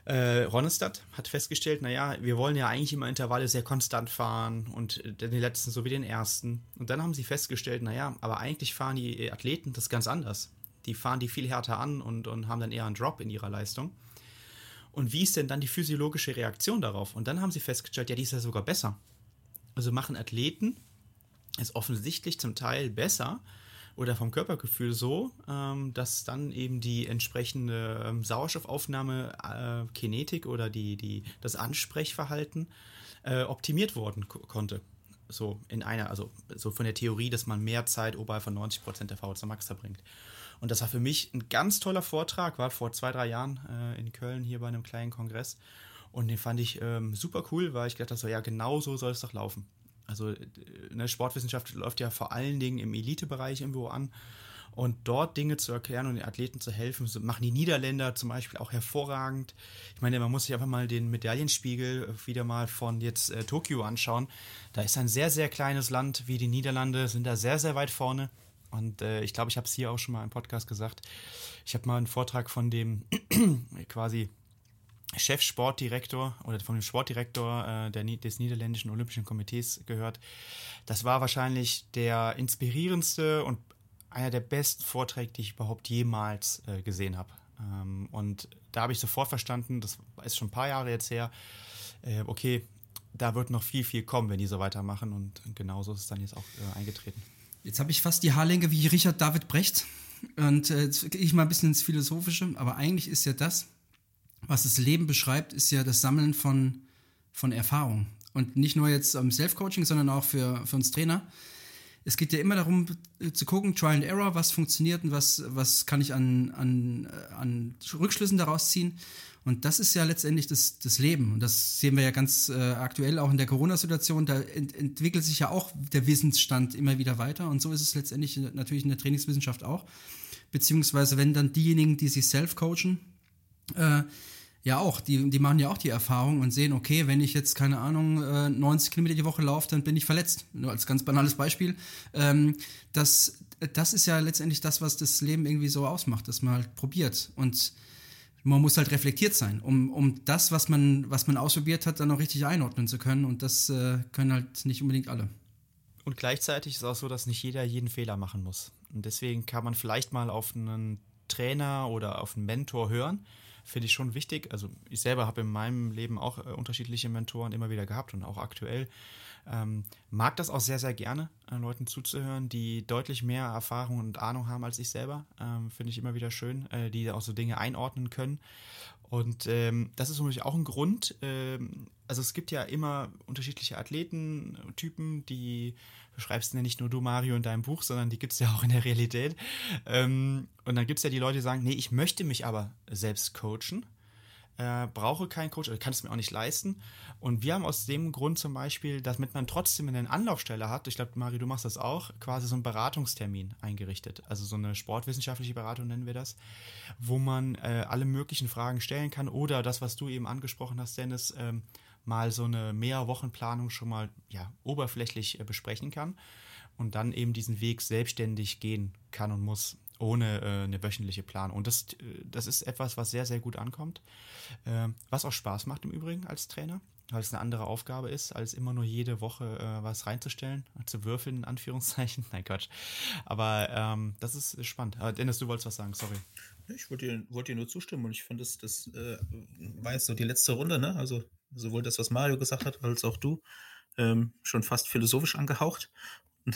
Speaker 1: äh, Ronestadt hat festgestellt, naja, wir wollen ja eigentlich immer Intervalle sehr konstant fahren und den letzten so wie den ersten. Und dann haben sie festgestellt, naja, aber eigentlich fahren die Athleten das ganz anders. Die fahren die viel härter an und, und haben dann eher einen Drop in ihrer Leistung. Und wie ist denn dann die physiologische Reaktion darauf? Und dann haben sie festgestellt, ja, die ist ja sogar besser. Also machen Athleten es offensichtlich zum Teil besser, oder vom Körpergefühl so, ähm, dass dann eben die entsprechende ähm, Sauerstoffaufnahme, äh, Kinetik oder die, die, das Ansprechverhalten äh, optimiert worden konnte. So in einer, also so von der Theorie, dass man mehr Zeit oberhalb von 90% der VO2 Max verbringt. Und das war für mich ein ganz toller Vortrag, war vor zwei, drei Jahren äh, in Köln hier bei einem kleinen Kongress. Und den fand ich ähm, super cool, weil ich gedacht habe, so, ja, genau so soll es doch laufen. Also ne, Sportwissenschaft läuft ja vor allen Dingen im Elitebereich irgendwo an. Und dort Dinge zu erklären und den Athleten zu helfen, machen die Niederländer zum Beispiel auch hervorragend. Ich meine, man muss sich einfach mal den Medaillenspiegel wieder mal von jetzt äh, Tokio anschauen. Da ist ein sehr, sehr kleines Land wie die Niederlande, sind da sehr, sehr weit vorne. Und äh, ich glaube, ich habe es hier auch schon mal im Podcast gesagt. Ich habe mal einen Vortrag von dem quasi Chefsportdirektor oder von dem Sportdirektor äh, der, des Niederländischen Olympischen Komitees gehört. Das war wahrscheinlich der inspirierendste und einer der besten Vorträge, die ich überhaupt jemals äh, gesehen habe. Ähm, und da habe ich sofort verstanden, das ist schon ein paar Jahre jetzt her, äh, okay, da wird noch viel, viel kommen, wenn die so weitermachen. Und genauso ist es dann jetzt auch äh, eingetreten.
Speaker 2: Jetzt habe ich fast die Haarlänge wie Richard David Brecht. Und äh, jetzt gehe ich mal ein bisschen ins Philosophische, aber eigentlich ist ja das, was das Leben beschreibt, ist ja das Sammeln von, von Erfahrung. Und nicht nur jetzt am Self-Coaching, sondern auch für, für uns Trainer. Es geht ja immer darum zu gucken, Trial and Error, was funktioniert und was, was kann ich an, an, an Rückschlüssen daraus ziehen. Und das ist ja letztendlich das, das Leben. Und das sehen wir ja ganz äh, aktuell auch in der Corona-Situation. Da ent entwickelt sich ja auch der Wissensstand immer wieder weiter. Und so ist es letztendlich natürlich in der Trainingswissenschaft auch. Beziehungsweise wenn dann diejenigen, die sich self-coachen, äh, ja auch, die, die machen ja auch die Erfahrung und sehen, okay, wenn ich jetzt, keine Ahnung, 90 äh, Kilometer die Woche laufe, dann bin ich verletzt. Nur als ganz banales Beispiel. Ähm, das, das ist ja letztendlich das, was das Leben irgendwie so ausmacht, dass man halt probiert. Und man muss halt reflektiert sein, um, um das, was man, was man ausprobiert hat, dann auch richtig einordnen zu können. Und das äh, können halt nicht unbedingt alle.
Speaker 1: Und gleichzeitig ist auch so, dass nicht jeder jeden Fehler machen muss. Und deswegen kann man vielleicht mal auf einen Trainer oder auf einen Mentor hören finde ich schon wichtig. Also ich selber habe in meinem Leben auch äh, unterschiedliche Mentoren immer wieder gehabt und auch aktuell. Ähm, mag das auch sehr, sehr gerne, äh, Leuten zuzuhören, die deutlich mehr Erfahrung und Ahnung haben als ich selber. Ähm, Finde ich immer wieder schön, äh, die auch so Dinge einordnen können. Und ähm, das ist natürlich auch ein Grund. Ähm, also es gibt ja immer unterschiedliche Athletentypen, die beschreibst ja nicht nur du, Mario, in deinem Buch, sondern die gibt es ja auch in der Realität. Ähm, und dann gibt es ja die Leute, die sagen, nee, ich möchte mich aber selbst coachen äh, brauche keinen Coach oder kann es mir auch nicht leisten. Und wir haben aus dem Grund zum Beispiel, damit man trotzdem eine Anlaufstelle hat, ich glaube, Marie, du machst das auch, quasi so einen Beratungstermin eingerichtet. Also so eine sportwissenschaftliche Beratung nennen wir das, wo man äh, alle möglichen Fragen stellen kann oder das, was du eben angesprochen hast, Dennis, ähm, mal so eine Mehrwochenplanung schon mal ja, oberflächlich äh, besprechen kann und dann eben diesen Weg selbstständig gehen kann und muss ohne äh, eine wöchentliche Planung. Und das, äh, das ist etwas, was sehr, sehr gut ankommt. Äh, was auch Spaß macht im Übrigen als Trainer, weil es eine andere Aufgabe ist, als immer nur jede Woche äh, was reinzustellen, zu würfeln, in Anführungszeichen. Nein, Quatsch. Aber ähm, das ist spannend. Aber Dennis, du wolltest was sagen, sorry.
Speaker 3: Ich wollte dir, wollte dir nur zustimmen und ich fand, das, das äh, war jetzt so die letzte Runde, ne? Also sowohl das, was Mario gesagt hat, als auch du, ähm, schon fast philosophisch angehaucht.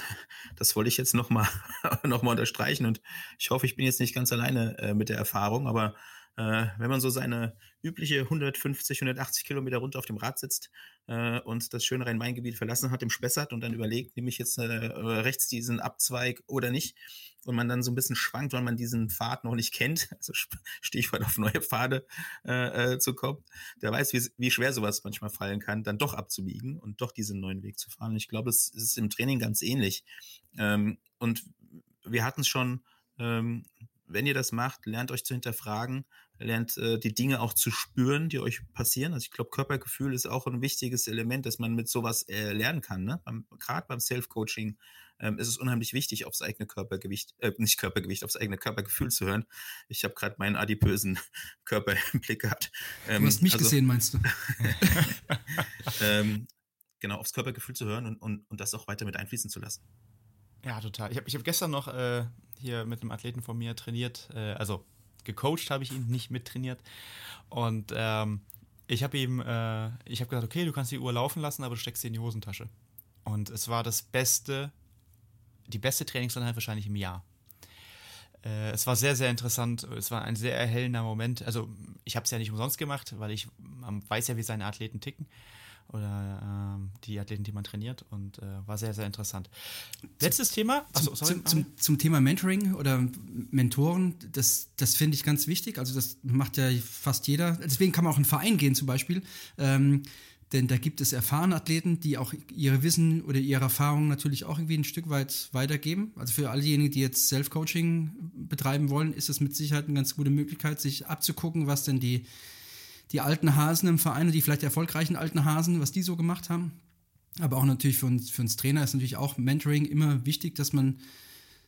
Speaker 3: Das wollte ich jetzt nochmal noch mal unterstreichen und ich hoffe, ich bin jetzt nicht ganz alleine äh, mit der Erfahrung, aber äh, wenn man so seine übliche 150, 180 Kilometer runter auf dem Rad sitzt äh, und das schöne Rhein-Main-Gebiet verlassen hat im Spessart und dann überlegt, nehme ich jetzt äh, rechts diesen Abzweig oder nicht und man dann so ein bisschen schwankt, weil man diesen Pfad noch nicht kennt, also Stichwort auf neue Pfade äh, äh, zu kommen, der weiß, wie, wie schwer sowas manchmal fallen kann, dann doch abzubiegen und doch diesen neuen Weg zu fahren. Und ich glaube, es ist im Training ganz ähnlich. Ähm, und wir hatten es schon, ähm, wenn ihr das macht, lernt euch zu hinterfragen, lernt äh, die Dinge auch zu spüren, die euch passieren. Also ich glaube, Körpergefühl ist auch ein wichtiges Element, dass man mit sowas äh, lernen kann. Ne? Gerade beim Self-Coaching ähm, ist es unheimlich wichtig, aufs eigene Körpergewicht, äh, nicht Körpergewicht, aufs eigene Körpergefühl zu hören. Ich habe gerade meinen adipösen Körper im Blick gehabt.
Speaker 2: Ähm, du hast mich also, gesehen, meinst du?
Speaker 3: ähm, genau, aufs Körpergefühl zu hören und, und, und das auch weiter mit einfließen zu lassen.
Speaker 1: Ja, total. Ich habe ich hab gestern noch äh, hier mit einem Athleten von mir trainiert, äh, also gecoacht habe ich ihn, nicht mittrainiert. Und ähm, ich habe ihm, äh, ich habe gesagt, okay, du kannst die Uhr laufen lassen, aber du steckst sie in die Hosentasche. Und es war das beste, die beste Trainingseinheit wahrscheinlich im Jahr. Äh, es war sehr, sehr interessant. Es war ein sehr erhellender Moment. Also ich habe es ja nicht umsonst gemacht, weil ich man weiß ja, wie seine Athleten ticken oder ähm, die Athleten, die man trainiert und äh, war sehr, sehr interessant. Letztes Thema.
Speaker 2: Achso, sorry, zum, zum, zum, Thema Mentoring oder Mentoren, das, das finde ich ganz wichtig. Also das macht ja fast jeder. Deswegen kann man auch in einen Verein gehen zum Beispiel. Ähm, denn da gibt es erfahrene Athleten, die auch ihre Wissen oder ihre Erfahrungen natürlich auch irgendwie ein Stück weit weitergeben. Also für all diejenigen, die jetzt Self-Coaching betreiben wollen, ist es mit Sicherheit eine ganz gute Möglichkeit, sich abzugucken, was denn die die alten Hasen im Verein, die vielleicht erfolgreichen alten Hasen, was die so gemacht haben. Aber auch natürlich für uns, für uns Trainer ist natürlich auch Mentoring immer wichtig, dass man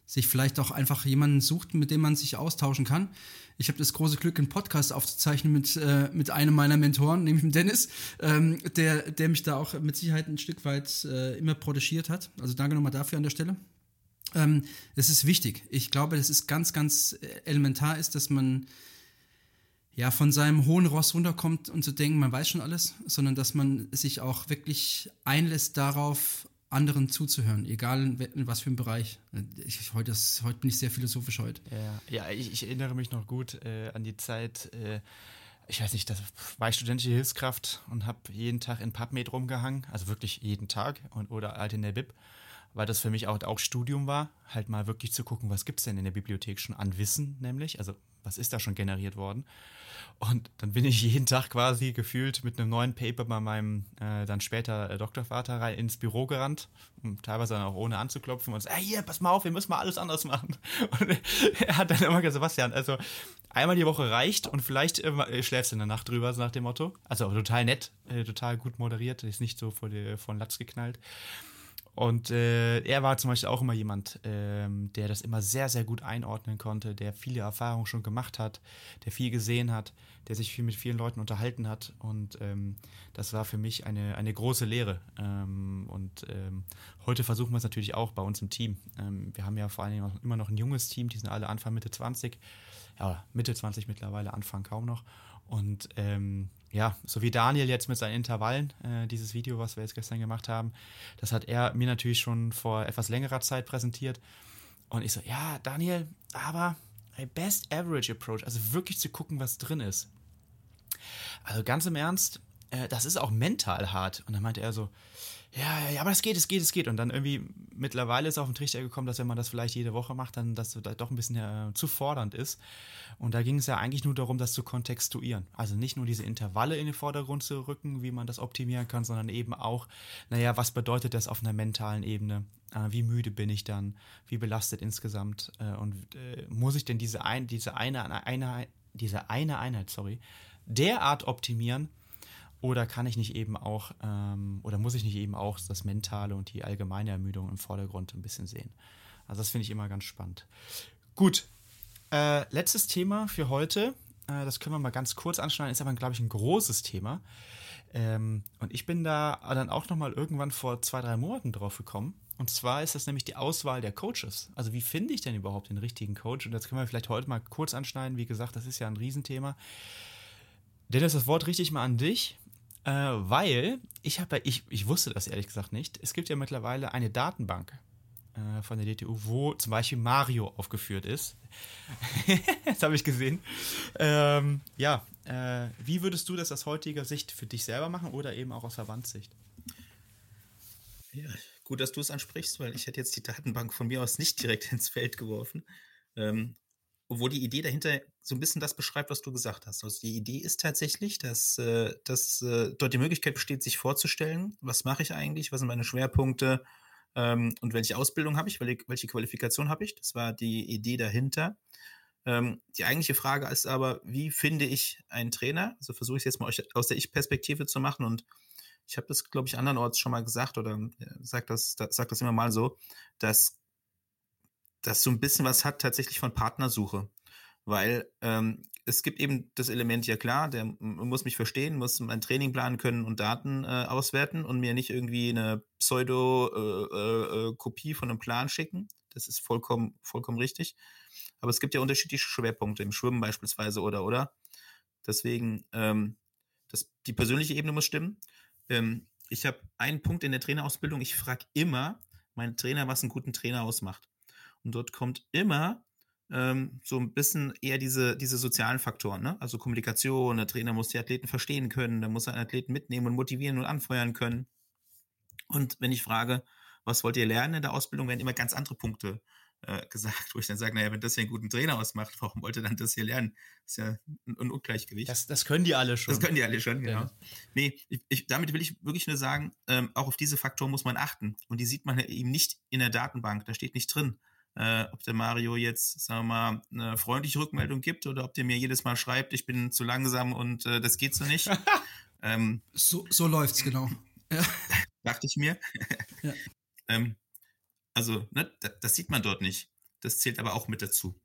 Speaker 2: sich vielleicht auch einfach jemanden sucht, mit dem man sich austauschen kann. Ich habe das große Glück, einen Podcast aufzuzeichnen mit, äh, mit einem meiner Mentoren, nämlich mit Dennis, ähm, der, der mich da auch mit Sicherheit ein Stück weit äh, immer protegiert hat. Also danke nochmal dafür an der Stelle. Ähm, ist wichtig. Ich glaube, dass es ganz, ganz elementar ist, dass man ja, von seinem hohen Ross runterkommt und zu denken, man weiß schon alles, sondern dass man sich auch wirklich einlässt darauf, anderen zuzuhören, egal in, was für einem Bereich. Ich, heute, ist, heute bin ich sehr philosophisch heute.
Speaker 1: Ja, ja ich, ich erinnere mich noch gut äh, an die Zeit, äh, ich weiß nicht, das war ich studentische Hilfskraft und habe jeden Tag in PubMed rumgehangen, also wirklich jeden Tag und, oder halt in der Bib, weil das für mich auch, auch Studium war, halt mal wirklich zu gucken, was gibt es denn in der Bibliothek schon an Wissen, nämlich, also was ist da schon generiert worden. Und dann bin ich jeden Tag quasi gefühlt mit einem neuen Paper bei meinem äh, dann später äh, Doktorvater rein ins Büro gerannt, um teilweise dann auch ohne anzuklopfen und so, hey, hier, pass mal auf, wir müssen mal alles anders machen. Und er hat dann immer gesagt, Sebastian, also einmal die Woche reicht und vielleicht äh, schläfst du in der Nacht drüber, so nach dem Motto. Also total nett, äh, total gut moderiert, ist nicht so vor die, von Latz geknallt. Und äh, er war zum Beispiel auch immer jemand, ähm, der das immer sehr, sehr gut einordnen konnte, der viele Erfahrungen schon gemacht hat, der viel gesehen hat, der sich viel mit vielen Leuten unterhalten hat. Und ähm, das war für mich eine, eine große Lehre. Ähm, und ähm, heute versuchen wir es natürlich auch bei uns im Team. Ähm, wir haben ja vor allen Dingen immer noch ein junges Team, die sind alle Anfang, Mitte 20. Ja, Mitte 20 mittlerweile, Anfang kaum noch. Und ähm, ja, so wie Daniel jetzt mit seinen Intervallen, äh, dieses Video, was wir jetzt gestern gemacht haben, das hat er mir natürlich schon vor etwas längerer Zeit präsentiert. Und ich so, ja, Daniel, aber Best Average Approach, also wirklich zu gucken, was drin ist. Also ganz im Ernst, äh, das ist auch mental hart. Und dann meinte er so, ja, ja, aber es geht, es geht, es geht. Und dann irgendwie mittlerweile ist auf den Trichter gekommen, dass wenn man das vielleicht jede Woche macht, dann das da doch ein bisschen äh, zu fordernd ist. Und da ging es ja eigentlich nur darum, das zu kontextuieren. Also nicht nur diese Intervalle in den Vordergrund zu rücken, wie man das optimieren kann, sondern eben auch, naja, was bedeutet das auf einer mentalen Ebene? Äh, wie müde bin ich dann? Wie belastet insgesamt? Äh, und äh, muss ich denn diese, ein, diese, eine, eine, diese eine Einheit, sorry, derart optimieren, oder kann ich nicht eben auch, ähm, oder muss ich nicht eben auch das Mentale und die allgemeine Ermüdung im Vordergrund ein bisschen sehen? Also das finde ich immer ganz spannend. Gut, äh, letztes Thema für heute. Äh, das können wir mal ganz kurz anschneiden, ist aber, glaube ich, ein großes Thema. Ähm, und ich bin da dann auch nochmal irgendwann vor zwei, drei Monaten drauf gekommen. Und zwar ist das nämlich die Auswahl der Coaches. Also wie finde ich denn überhaupt den richtigen Coach? Und das können wir vielleicht heute mal kurz anschneiden. Wie gesagt, das ist ja ein Riesenthema. Dennis, das Wort richte ich mal an dich. Äh, weil ich habe, ich, ich wusste das ehrlich gesagt nicht. Es gibt ja mittlerweile eine Datenbank äh, von der DTU, wo zum Beispiel Mario aufgeführt ist. das habe ich gesehen. Ähm, ja, äh, wie würdest du das aus heutiger Sicht für dich selber machen oder eben auch aus Verbandssicht?
Speaker 3: Ja, gut, dass du es ansprichst, weil ich hätte jetzt die Datenbank von mir aus nicht direkt ins Feld geworfen. Ähm, obwohl die Idee dahinter so ein bisschen das beschreibt, was du gesagt hast. Also die Idee ist tatsächlich, dass, äh, dass äh, dort die Möglichkeit besteht, sich vorzustellen, was mache ich eigentlich, was sind meine Schwerpunkte ähm, und welche Ausbildung habe ich, welche, Qualifikation habe ich. Das war die Idee dahinter. Ähm, die eigentliche Frage ist aber, wie finde ich einen Trainer? Also versuche ich es jetzt mal aus der Ich-Perspektive zu machen und ich habe das, glaube ich, andernorts schon mal gesagt oder äh, sage das, sag das immer mal so, dass das so ein bisschen was hat tatsächlich von Partnersuche. Weil ähm, es gibt eben das Element, ja klar, der muss mich verstehen, muss mein Training planen können und Daten äh, auswerten und mir nicht irgendwie eine Pseudo-Kopie äh, äh, von einem Plan schicken. Das ist vollkommen, vollkommen richtig. Aber es gibt ja unterschiedliche Schwerpunkte im Schwimmen beispielsweise oder oder. Deswegen, ähm, das, die persönliche Ebene muss stimmen. Ähm, ich habe einen Punkt in der Trainerausbildung, ich frage immer meinen Trainer, was einen guten Trainer ausmacht. Und dort kommt immer ähm, so ein bisschen eher diese, diese sozialen Faktoren, ne? Also Kommunikation, der Trainer muss die Athleten verstehen können, der muss seinen Athleten mitnehmen und motivieren und anfeuern können. Und wenn ich frage, was wollt ihr lernen in der Ausbildung, werden immer ganz andere Punkte äh, gesagt, wo ich dann sage, naja, wenn das hier einen guten Trainer ausmacht, warum wollt ihr dann das hier lernen? Das ist ja ein, ein Ungleichgewicht.
Speaker 1: Das, das, können die alle schon.
Speaker 3: Das können die alle schon, genau. Ja. Nee, ich, ich, damit will ich wirklich nur sagen, ähm, auch auf diese Faktoren muss man achten. Und die sieht man eben nicht in der Datenbank, da steht nicht drin äh, ob der Mario jetzt, sagen wir mal, eine freundliche Rückmeldung gibt oder ob der mir jedes Mal schreibt, ich bin zu langsam und äh, das geht so nicht.
Speaker 2: ähm, so, so läuft's, genau.
Speaker 3: Ja. Dachte ich mir. ja. ähm, also, ne, das, das sieht man dort nicht. Das zählt aber auch mit dazu.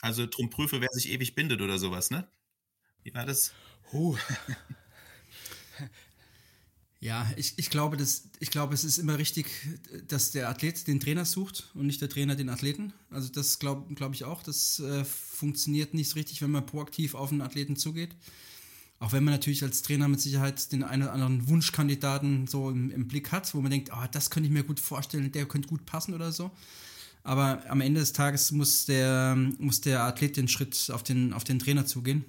Speaker 3: Also drum prüfe, wer sich ewig bindet oder sowas, ne? Wie war das? Huh.
Speaker 2: Ja, ich, ich, glaube, das, ich glaube, es ist immer richtig, dass der Athlet den Trainer sucht und nicht der Trainer den Athleten. Also das glaube glaub ich auch. Das äh, funktioniert nicht so richtig, wenn man proaktiv auf einen Athleten zugeht. Auch wenn man natürlich als Trainer mit Sicherheit den einen oder anderen Wunschkandidaten so im, im Blick hat, wo man denkt, oh, das könnte ich mir gut vorstellen, der könnte gut passen oder so. Aber am Ende des Tages muss der, muss der Athlet den Schritt auf den, auf den Trainer zugehen.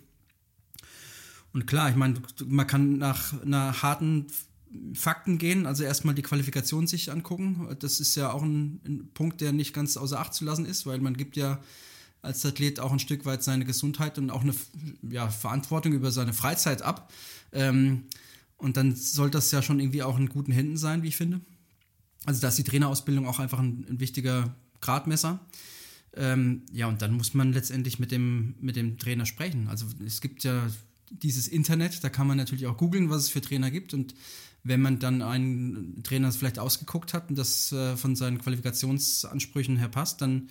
Speaker 2: Und klar, ich meine, man kann nach einer harten Fakten gehen, also erstmal die Qualifikation sich angucken. Das ist ja auch ein, ein, Punkt, der nicht ganz außer Acht zu lassen ist, weil man gibt ja als Athlet auch ein Stück weit seine Gesundheit und auch eine ja, Verantwortung über seine Freizeit ab. Ähm, und dann soll das ja schon irgendwie auch in guten Händen sein, wie ich finde. Also da ist die Trainerausbildung auch einfach ein, ein wichtiger Gradmesser. Ähm, ja, und dann muss man letztendlich mit dem, mit dem Trainer sprechen. Also es gibt ja dieses Internet, da kann man natürlich auch googeln, was es für Trainer gibt. Und wenn man dann einen Trainer vielleicht ausgeguckt hat und das äh, von seinen Qualifikationsansprüchen her passt, dann,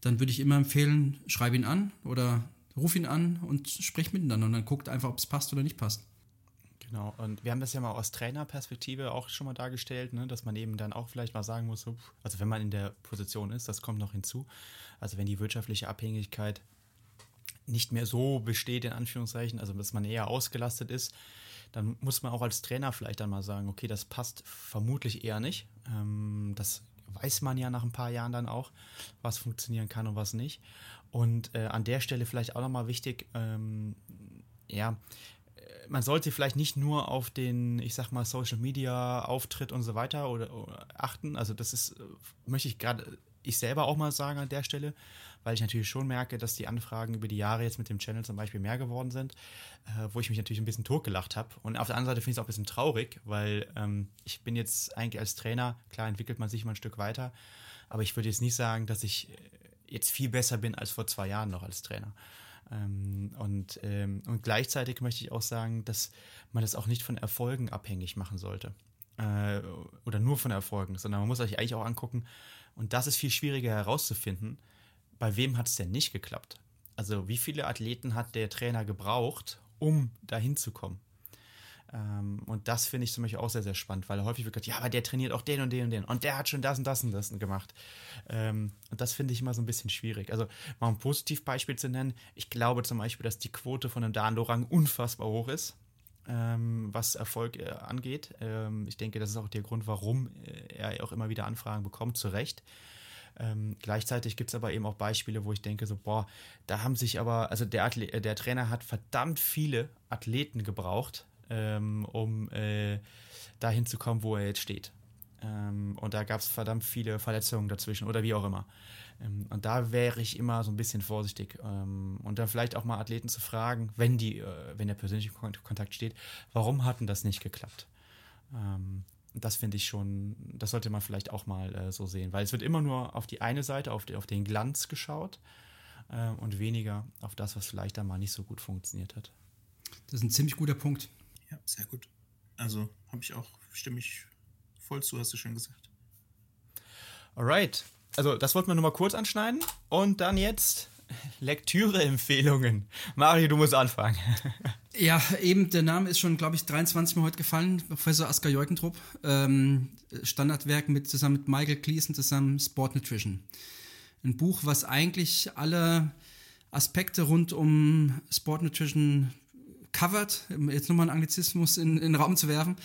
Speaker 2: dann würde ich immer empfehlen, schreib ihn an oder ruf ihn an und sprich miteinander. Und dann guckt einfach, ob es passt oder nicht passt.
Speaker 1: Genau, und wir haben das ja mal aus Trainerperspektive auch schon mal dargestellt, ne, dass man eben dann auch vielleicht mal sagen muss, also wenn man in der Position ist, das kommt noch hinzu, also wenn die wirtschaftliche Abhängigkeit nicht mehr so besteht, in Anführungszeichen, also dass man eher ausgelastet ist, dann muss man auch als Trainer vielleicht dann mal sagen, okay, das passt vermutlich eher nicht. Ähm, das weiß man ja nach ein paar Jahren dann auch, was funktionieren kann und was nicht. Und äh, an der Stelle vielleicht auch nochmal wichtig, ähm, ja, man sollte vielleicht nicht nur auf den, ich sag mal, Social Media Auftritt und so weiter oder, oder achten. Also das ist, äh, möchte ich gerade ich selber auch mal sagen an der Stelle, weil ich natürlich schon merke, dass die Anfragen über die Jahre jetzt mit dem Channel zum Beispiel mehr geworden sind, äh, wo ich mich natürlich ein bisschen totgelacht habe. Und auf der anderen Seite finde ich es auch ein bisschen traurig, weil ähm, ich bin jetzt eigentlich als Trainer, klar entwickelt man sich mal ein Stück weiter, aber ich würde jetzt nicht sagen, dass ich äh, jetzt viel besser bin als vor zwei Jahren noch als Trainer. Ähm, und, ähm, und gleichzeitig möchte ich auch sagen, dass man das auch nicht von Erfolgen abhängig machen sollte. Äh, oder nur von Erfolgen, sondern man muss sich eigentlich auch angucken, und das ist viel schwieriger herauszufinden, bei wem hat es denn nicht geklappt? Also wie viele Athleten hat der Trainer gebraucht, um dahin zu kommen? Ähm, und das finde ich zum Beispiel auch sehr, sehr spannend, weil häufig wird gesagt, ja, aber der trainiert auch den und den und den und der hat schon das und das und das gemacht. Ähm, und das finde ich immer so ein bisschen schwierig. Also mal ein Positivbeispiel zu nennen, ich glaube zum Beispiel, dass die Quote von einem Dan Lorang unfassbar hoch ist. Ähm, was Erfolg äh, angeht. Ähm, ich denke, das ist auch der Grund, warum äh, er auch immer wieder Anfragen bekommt, zu Recht. Ähm, gleichzeitig gibt es aber eben auch Beispiele, wo ich denke, so, boah, da haben sich aber, also der, Athlet, äh, der Trainer hat verdammt viele Athleten gebraucht, ähm, um äh, dahin zu kommen, wo er jetzt steht. Ähm, und da gab es verdammt viele Verletzungen dazwischen oder wie auch immer. Ähm, und da wäre ich immer so ein bisschen vorsichtig. Ähm, und dann vielleicht auch mal Athleten zu fragen, wenn, die, äh, wenn der persönliche Kontakt steht, warum hat denn das nicht geklappt? Ähm, das finde ich schon, das sollte man vielleicht auch mal äh, so sehen, weil es wird immer nur auf die eine Seite, auf, die, auf den Glanz geschaut äh, und weniger auf das, was vielleicht dann mal nicht so gut funktioniert hat.
Speaker 2: Das ist ein ziemlich guter Punkt.
Speaker 3: Ja, sehr gut. Also habe ich auch, stimme ich voll zu, hast du schön gesagt.
Speaker 1: Alright. Also, das wollten wir nur mal kurz anschneiden. Und dann jetzt Lektüre-Empfehlungen. Mario, du musst anfangen.
Speaker 2: Ja, eben, der Name ist schon, glaube ich, 23 Mal heute gefallen. Professor Asker Jeukentrup. Ähm, Standardwerk mit, zusammen mit Michael Cleason zusammen Sport Nutrition. Ein Buch, was eigentlich alle Aspekte rund um Sport Nutrition covert. Jetzt nochmal einen Anglizismus in, in den Raum zu werfen.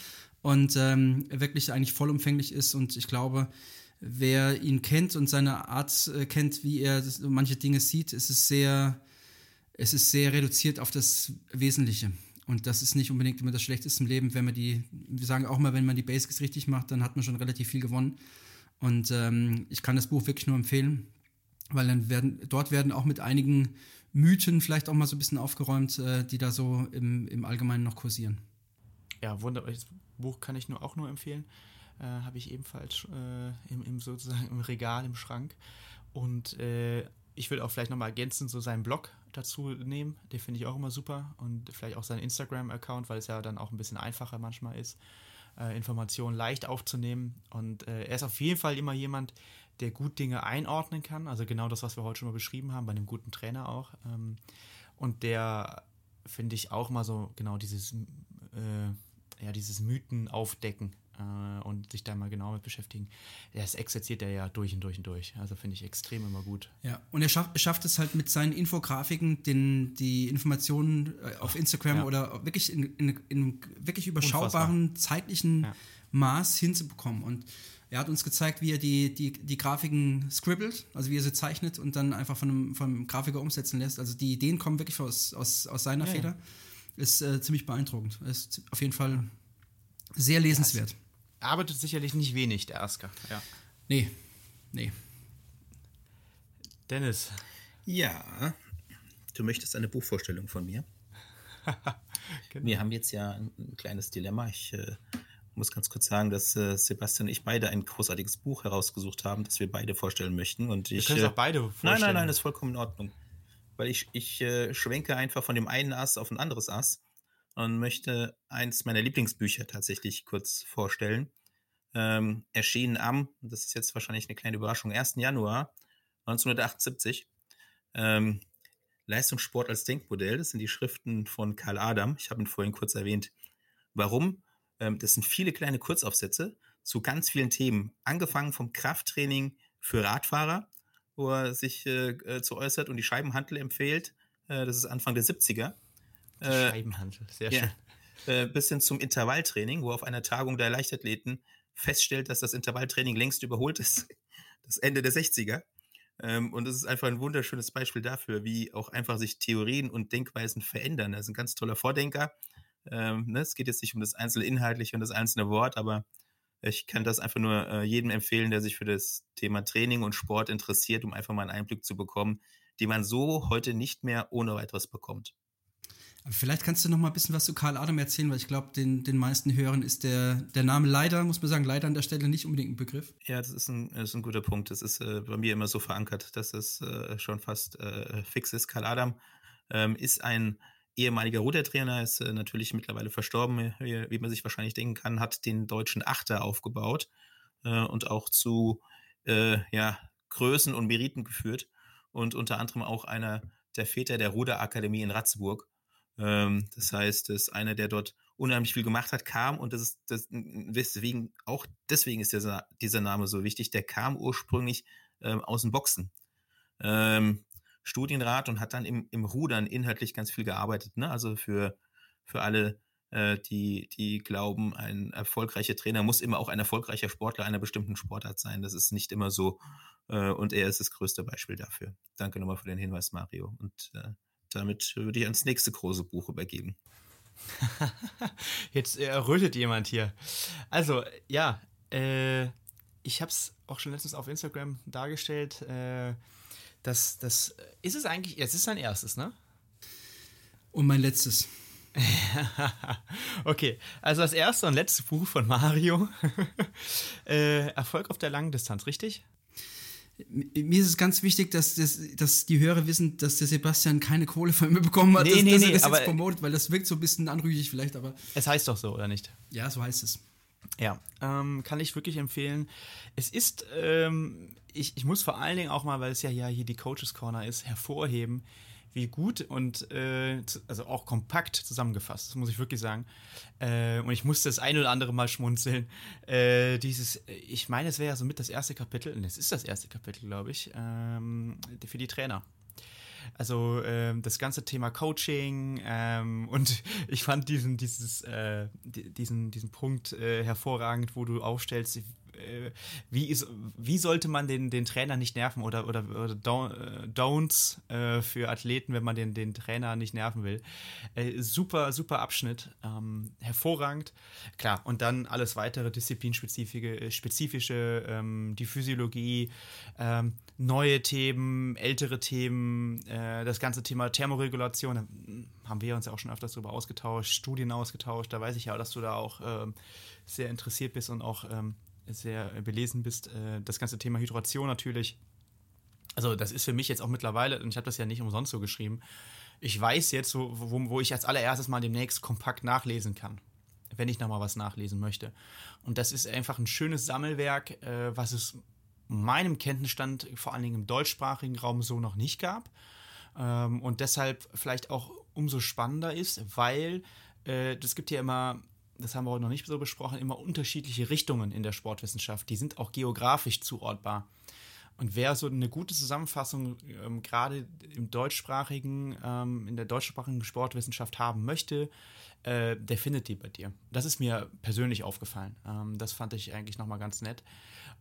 Speaker 2: Und ähm, wirklich eigentlich vollumfänglich ist. Und ich glaube, wer ihn kennt und seine Art äh, kennt, wie er das, manche Dinge sieht, ist es sehr, es ist sehr reduziert auf das Wesentliche. Und das ist nicht unbedingt immer das Schlechteste im Leben, wenn man die, wir sagen auch mal, wenn man die Basics richtig macht, dann hat man schon relativ viel gewonnen. Und ähm, ich kann das Buch wirklich nur empfehlen, weil dann werden, dort werden auch mit einigen Mythen vielleicht auch mal so ein bisschen aufgeräumt, äh, die da so im, im Allgemeinen noch kursieren.
Speaker 1: Ja, wunderbar. Buch kann ich nur auch nur empfehlen. Äh, Habe ich ebenfalls äh, im, im, sozusagen im Regal, im Schrank. Und äh, ich will auch vielleicht nochmal ergänzend so seinen Blog dazu nehmen. Den finde ich auch immer super. Und vielleicht auch seinen Instagram-Account, weil es ja dann auch ein bisschen einfacher manchmal ist, äh, Informationen leicht aufzunehmen. Und äh, er ist auf jeden Fall immer jemand, der gut Dinge einordnen kann. Also genau das, was wir heute schon mal beschrieben haben, bei einem guten Trainer auch. Ähm, und der finde ich auch mal so genau dieses, äh, ja, dieses Mythen aufdecken äh, und sich da mal genau mit beschäftigen. Das exerziert er ja durch und durch und durch. Also finde ich extrem immer gut.
Speaker 2: Ja, und er schafft, schafft es halt mit seinen Infografiken, den, die Informationen äh, auf Instagram ja. oder wirklich in, in, in wirklich überschaubaren Unfassbar. zeitlichen ja. Maß hinzubekommen. Und er hat uns gezeigt, wie er die, die, die Grafiken scribbelt, also wie er sie zeichnet und dann einfach von einem, von einem Grafiker umsetzen lässt. Also die Ideen kommen wirklich aus, aus, aus seiner ja, Feder. Ist äh, ziemlich beeindruckend. Ist auf jeden Fall sehr lesenswert
Speaker 1: arbeitet sicherlich nicht wenig, der Asker. Ja.
Speaker 2: Nee, nee.
Speaker 1: Dennis.
Speaker 3: Ja, du möchtest eine Buchvorstellung von mir. genau. Wir haben jetzt ja ein, ein kleines Dilemma. Ich äh, muss ganz kurz sagen, dass äh, Sebastian und ich beide ein großartiges Buch herausgesucht haben, das wir beide vorstellen möchten. Und ich,
Speaker 1: wir können es auch beide vorstellen.
Speaker 3: Nein, nein, nein, das ist vollkommen in Ordnung. Weil ich, ich äh, schwenke einfach von dem einen Ass auf ein anderes Ass und möchte eins meiner Lieblingsbücher tatsächlich kurz vorstellen. Ähm, erschienen am, das ist jetzt wahrscheinlich eine kleine Überraschung, 1. Januar 1978. Ähm, Leistungssport als Denkmodell, das sind die Schriften von Karl Adam. Ich habe ihn vorhin kurz erwähnt. Warum? Ähm, das sind viele kleine Kurzaufsätze zu ganz vielen Themen. Angefangen vom Krafttraining für Radfahrer, wo er sich äh, äh zu äußert und die Scheibenhantel empfiehlt, Äh, das ist Anfang der 70er.
Speaker 1: Äh, Scheibenhandel, sehr schön.
Speaker 3: Ja, bis hin zum Intervalltraining, wo auf einer Tagung der Leichtathleten feststellt, dass das Intervalltraining längst überholt ist. Das Ende der 60er. Ähm, und es ist einfach ein wunderschönes Beispiel dafür, wie auch einfach sich Theorien und Denkweisen verändern. Er ist ein ganz toller Vordenker. Ähm, ne? Es geht jetzt nicht um das einzelne Inhaltliche und das einzelne Wort, aber ich kann das einfach nur äh, jedem empfehlen, der sich für das Thema Training und Sport interessiert, um einfach mal einen Einblick zu bekommen, den man so heute nicht mehr ohne weiteres bekommt.
Speaker 2: Aber vielleicht kannst du noch mal ein bisschen was zu Karl Adam erzählen, weil ich glaube, den, den meisten Hörern ist der, der Name leider, muss man sagen, leider an der Stelle nicht unbedingt ein Begriff.
Speaker 3: Ja, das ist ein, das ist ein guter Punkt. Das ist äh, bei mir immer so verankert, dass es äh, schon fast äh, fix ist. Karl Adam ähm, ist ein ehemaliger Rudertrainer, ist äh, natürlich mittlerweile verstorben, wie, wie, man sich wahrscheinlich denken kann, hat den deutschen Achter aufgebaut äh, und auch zu äh, ja, Größen und Meriten geführt und unter anderem auch einer der Väter der Ruderakademie in Ratzeburg. Ähm, das heißt, dass einer, der dort unheimlich viel gemacht hat, kam und das ist das, deswegen, auch deswegen ist dieser, dieser Name so wichtig, der kam ursprünglich ähm, aus dem Boxen. Ähm, Studienrat und hat dann im, im Rudern inhaltlich ganz viel gearbeitet. Ne? Also für, für alle, äh, die, die glauben, ein erfolgreicher Trainer muss immer auch ein erfolgreicher Sportler einer bestimmten Sportart sein. Das ist nicht immer so. Äh, und er ist das größte Beispiel dafür. Danke nochmal für den Hinweis, Mario. Und äh, damit würde ich ans nächste große Buch übergeben.
Speaker 1: Jetzt errötet jemand hier. Also, ja, äh, ich habe es auch schon letztens auf Instagram dargestellt. Äh, das, das ist es eigentlich, jetzt ist sein erstes, ne?
Speaker 2: Und mein letztes.
Speaker 1: okay, also das erste und letzte Buch von Mario. äh, Erfolg auf der langen Distanz, richtig?
Speaker 2: mir ist es ganz wichtig, dass, das, dass die Hörer wissen, dass der Sebastian keine Kohle von mir bekommen hat,
Speaker 1: nee,
Speaker 2: dass,
Speaker 1: nee,
Speaker 2: dass
Speaker 1: nee,
Speaker 2: er das
Speaker 1: aber
Speaker 2: jetzt promotet, weil das wirkt so ein bisschen anrüchig vielleicht, aber.
Speaker 1: Es heißt doch so, oder nicht?
Speaker 2: Ja, so heißt es.
Speaker 1: Ja, ähm, kann ich wirklich empfehlen. Es ist, ähm, ich, ich muss vor allen Dingen auch mal, weil es ja hier die Coaches Corner ist, hervorheben, wie gut und äh, also auch kompakt zusammengefasst, das muss ich wirklich sagen. Äh, und ich musste das ein oder andere Mal schmunzeln. Äh, dieses, ich meine, es wäre ja so mit das erste Kapitel, und es ist das erste Kapitel, glaube ich, ähm, für die Trainer. Also ähm, das ganze Thema Coaching ähm, und ich fand diesen, dieses, äh, diesen, diesen Punkt äh, hervorragend, wo du aufstellst, äh, wie, ist, wie sollte man den, den Trainer nicht nerven oder, oder, oder äh, Don'ts äh, für Athleten, wenn man den, den Trainer nicht nerven will. Äh, super, super Abschnitt, ähm, hervorragend. Klar, und dann alles weitere disziplinspezifische, spezifische, ähm, die Physiologie, ähm, neue Themen, ältere Themen, äh, das ganze Thema Thermoregulation, da haben wir uns ja auch schon öfters darüber ausgetauscht, Studien ausgetauscht, da weiß ich ja, dass du da auch ähm, sehr interessiert bist und auch ähm, sehr belesen bist, äh, das ganze Thema Hydration natürlich. Also das ist für mich jetzt auch mittlerweile, und ich habe das ja nicht umsonst so geschrieben, ich weiß jetzt, wo, wo, wo ich als allererstes mal demnächst kompakt nachlesen kann, wenn ich nochmal was nachlesen möchte. Und das ist einfach ein schönes Sammelwerk, äh, was es meinem Kenntnisstand vor allen Dingen im deutschsprachigen Raum so noch nicht gab. Ähm, und deshalb vielleicht auch umso spannender ist, weil äh, gibt ja immer das haben wir heute noch nicht so besprochen, immer unterschiedliche Richtungen in der Sportwissenschaft. Die sind auch geografisch zuordbar. Und wer so eine gute Zusammenfassung ähm, gerade im deutschsprachigen, ähm, in der deutschsprachigen Sportwissenschaft haben möchte, äh, der findet die bei dir. Das ist mir persönlich aufgefallen. Ähm, das fand ich eigentlich nochmal ganz nett.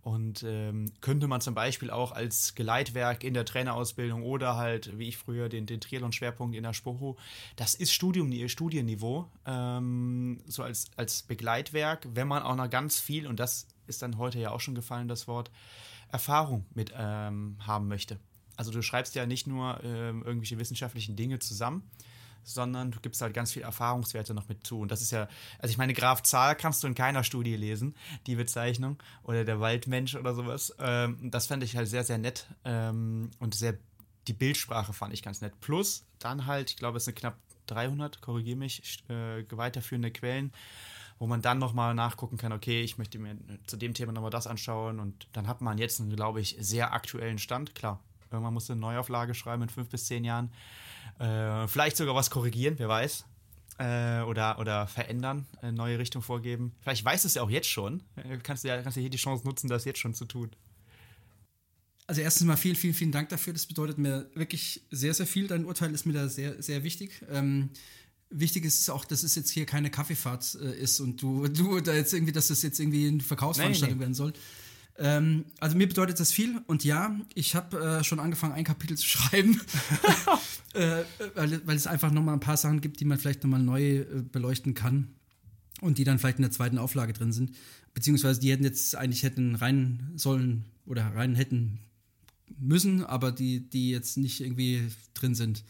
Speaker 1: Und ähm, könnte man zum Beispiel auch als Geleitwerk in der Trainerausbildung oder halt, wie ich früher, den, den Triathlon-Schwerpunkt in der Spoho, das ist Studium, Studienniveau, ähm, so als, als Begleitwerk, wenn man auch noch ganz viel, und das ist dann heute ja auch schon gefallen, das Wort, Erfahrung mit ähm, haben möchte. Also du schreibst ja nicht nur ähm, irgendwelche wissenschaftlichen Dinge zusammen, sondern du gibst halt ganz viel Erfahrungswerte noch mit zu. Und das ist ja, also ich meine, Graf Zahl kannst du in keiner Studie lesen, die Bezeichnung, oder der Waldmensch oder sowas. Ähm, das fand ich halt sehr, sehr nett ähm, und sehr, die Bildsprache fand ich ganz nett. Plus dann halt, ich glaube, es sind knapp 300, korrigiere mich, äh, weiterführende Quellen, wo man dann nochmal nachgucken kann, okay, ich möchte mir zu dem Thema nochmal das anschauen und dann hat man jetzt einen, glaube ich, sehr aktuellen Stand. Klar, irgendwann musst eine Neuauflage schreiben in fünf bis zehn Jahren. Äh, vielleicht sogar was korrigieren, wer weiß. Äh, oder, oder verändern, eine neue Richtung vorgeben. Vielleicht weißt du es ja auch jetzt schon. Äh, kannst du ja kannst ja hier die Chance nutzen, das jetzt schon zu tun.
Speaker 2: Also erstens mal vielen, vielen, vielen Dank dafür. Das bedeutet mir wirklich sehr, sehr viel. Dein Urteil ist mir da sehr, sehr wichtig. Ähm, wichtig ist auch, dass es jetzt hier keine Kaffeefahrt äh, ist und du, du da jetzt irgendwie, dass das jetzt irgendwie eine Verkaufsveranstaltung nee, nee. werden soll. Ähm, also mir bedeutet das viel und ja, ich habe äh, schon angefangen, ein Kapitel zu schreiben, äh, weil, weil, es einfach nochmal ein paar Sachen gibt, die man vielleicht nochmal neu äh, beleuchten kann und die dann vielleicht in der zweiten Auflage drin sind. Beziehungsweise die hätten jetzt eigentlich hätten rein sollen oder rein hätten müssen, aber die, die jetzt nicht irgendwie drin sind.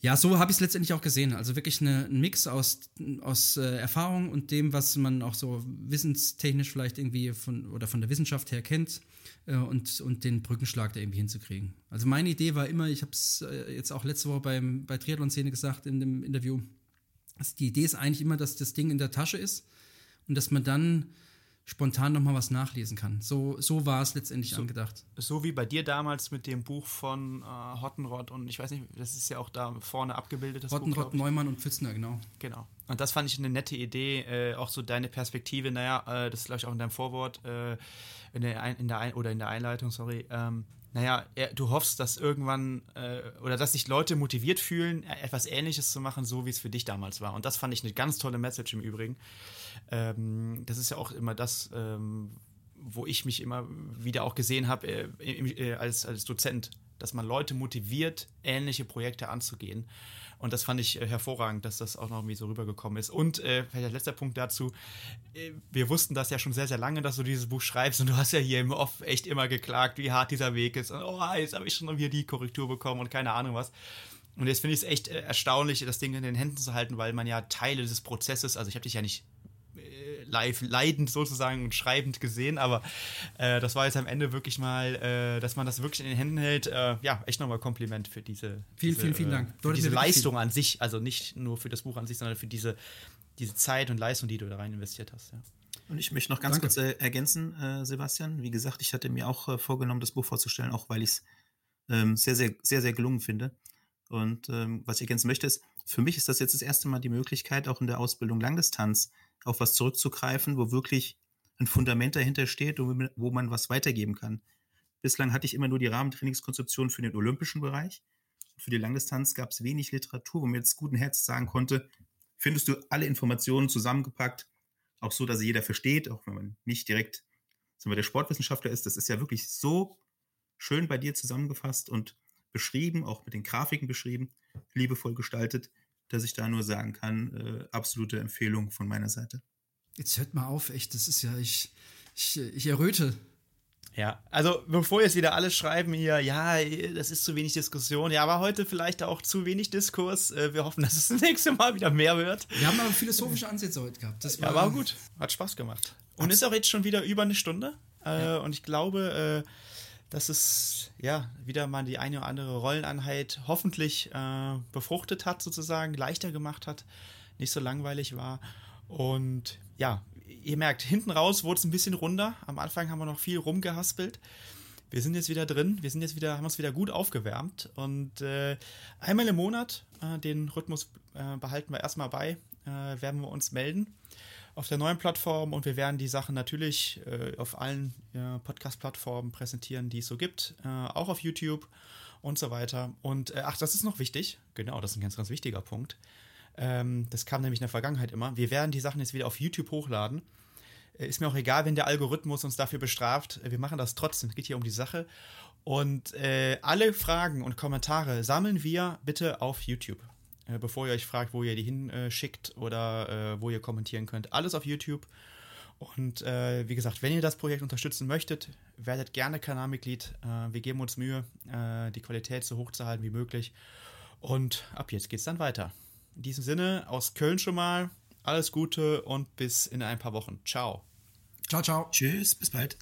Speaker 2: Ja, so habe ich es letztendlich auch gesehen. Also wirklich eine, ein Mix aus, aus äh, Erfahrung und dem, was man auch so wissenstechnisch vielleicht irgendwie von oder von der Wissenschaft her kennt äh, und, und den Brückenschlag da irgendwie hinzukriegen. Also meine Idee war immer, ich habe es äh, jetzt auch letzte Woche beim, bei Triathlon-Szene gesagt in dem Interview, dass die Idee ist eigentlich immer, dass das Ding in der Tasche ist und dass man dann spontan nochmal was nachlesen kann. So, so war es letztendlich
Speaker 1: so,
Speaker 2: angedacht.
Speaker 1: So wie bei dir damals mit dem Buch von äh, Hottenrott und ich weiß nicht, das ist ja auch da vorne abgebildet. Das
Speaker 2: Hottenrott, Buch, Neumann und Pfützner, genau.
Speaker 1: Genau. Und das fand ich eine nette Idee, äh, auch so deine Perspektive, naja, äh, das glaube ich auch in deinem Vorwort, äh, in der, Ein in der Ein oder in der Einleitung, sorry, ähm, naja, du hoffst, dass irgendwann äh, oder dass sich Leute motiviert fühlen, etwas Ähnliches zu machen, so wie es für dich damals war. Und das fand ich eine ganz tolle Message im Übrigen. Ähm, das ist ja auch immer das, ähm, wo ich mich immer wieder auch gesehen habe äh, äh, als, als Dozent, dass man Leute motiviert, ähnliche Projekte anzugehen. Und das fand ich äh, hervorragend, dass das auch noch irgendwie so rübergekommen ist. Und äh, vielleicht der letzte Punkt dazu. Äh, wir wussten das ja schon sehr, sehr lange, dass du dieses Buch schreibst. Und du hast ja hier im Off echt immer geklagt, wie hart dieser Weg ist. Und oh, jetzt habe ich schon wieder die Korrektur bekommen und keine Ahnung was. Und jetzt finde ich es echt äh, erstaunlich, das Ding in den Händen zu halten, weil man ja Teile des Prozesses, also ich habe dich ja nicht live leidend sozusagen und schreibend gesehen, aber äh, das war jetzt am Ende wirklich mal, äh, dass man das wirklich in den Händen hält. Äh, ja, echt nochmal Kompliment für diese,
Speaker 2: vielen,
Speaker 1: diese,
Speaker 2: vielen, vielen Dank.
Speaker 1: Für diese Leistung viel. an sich, also nicht nur für das Buch an sich, sondern für diese, diese Zeit und Leistung, die du da rein investiert hast. Ja.
Speaker 3: Und ich möchte noch ganz Danke. kurz äh, ergänzen, äh, Sebastian. Wie gesagt, ich hatte mir auch äh, vorgenommen, das Buch vorzustellen, auch weil ich es ähm, sehr, sehr, sehr, sehr gelungen finde. Und ähm, was ich ergänzen möchte, ist, für mich ist das jetzt das erste Mal die Möglichkeit, auch in der Ausbildung Langdistanz auf was zurückzugreifen, wo wirklich ein Fundament dahinter steht und wo man was weitergeben kann. Bislang hatte ich immer nur die Rahmentrainingskonzeption für den olympischen Bereich. Für die Langdistanz gab es wenig Literatur, wo man jetzt guten Herz sagen konnte, findest du alle Informationen zusammengepackt, auch so, dass jeder versteht, auch wenn man nicht direkt sagen wir, der Sportwissenschaftler ist. Das ist ja wirklich so schön bei dir zusammengefasst und beschrieben, auch mit den Grafiken beschrieben, liebevoll gestaltet, dass ich da nur sagen kann, äh, absolute Empfehlung von meiner Seite.
Speaker 2: Jetzt hört mal auf, echt, das ist ja, ich, ich, ich erröte.
Speaker 1: Ja, also bevor jetzt wieder alle schreiben hier, ja, das ist zu wenig Diskussion, ja, aber heute vielleicht auch zu wenig Diskurs. Äh, wir hoffen, dass es das nächste Mal wieder mehr wird.
Speaker 2: Wir haben aber philosophische Ansätze heute gehabt.
Speaker 1: Das war, ja, war gut, hat Spaß gemacht. Und ist auch jetzt schon wieder über eine Stunde. Äh, ja. Und ich glaube, äh, dass es ja wieder mal die eine oder andere Rolleneinheit hoffentlich äh, befruchtet hat, sozusagen, leichter gemacht hat, nicht so langweilig war. Und ja, ihr merkt, hinten raus wurde es ein bisschen runder. Am Anfang haben wir noch viel rumgehaspelt. Wir sind jetzt wieder drin, wir sind jetzt wieder, haben uns wieder gut aufgewärmt und äh, einmal im Monat, äh, den Rhythmus äh, behalten wir erstmal bei, äh, werden wir uns melden auf der neuen Plattform und wir werden die Sachen natürlich äh, auf allen äh, Podcast-Plattformen präsentieren, die es so gibt, äh, auch auf YouTube und so weiter. Und äh, ach, das ist noch wichtig, genau, das ist ein ganz, ganz wichtiger Punkt. Ähm, das kam nämlich in der Vergangenheit immer. Wir werden die Sachen jetzt wieder auf YouTube hochladen. Äh, ist mir auch egal, wenn der Algorithmus uns dafür bestraft. Äh, wir machen das trotzdem. Es geht hier um die Sache. Und alle Fragen und Kommentare sammeln wir bitte auf YouTube. Äh, bevor ihr euch fragt, wo ihr die hinschickt oder äh, wo ihr kommentieren könnt. Alles auf YouTube. Und äh, wie gesagt, wenn ihr das Projekt unterstützen möchtet, werdet gerne Kanalmitglied. Äh, wir geben uns Mühe, äh, die Qualität so hoch zu halten wie möglich. Und ab jetzt geht es dann weiter. In diesem Sinne, aus Köln schon mal, alles Gute und bis in ein paar Wochen. Ciao.
Speaker 2: Ciao, ciao.
Speaker 3: Tschüss, bis bald.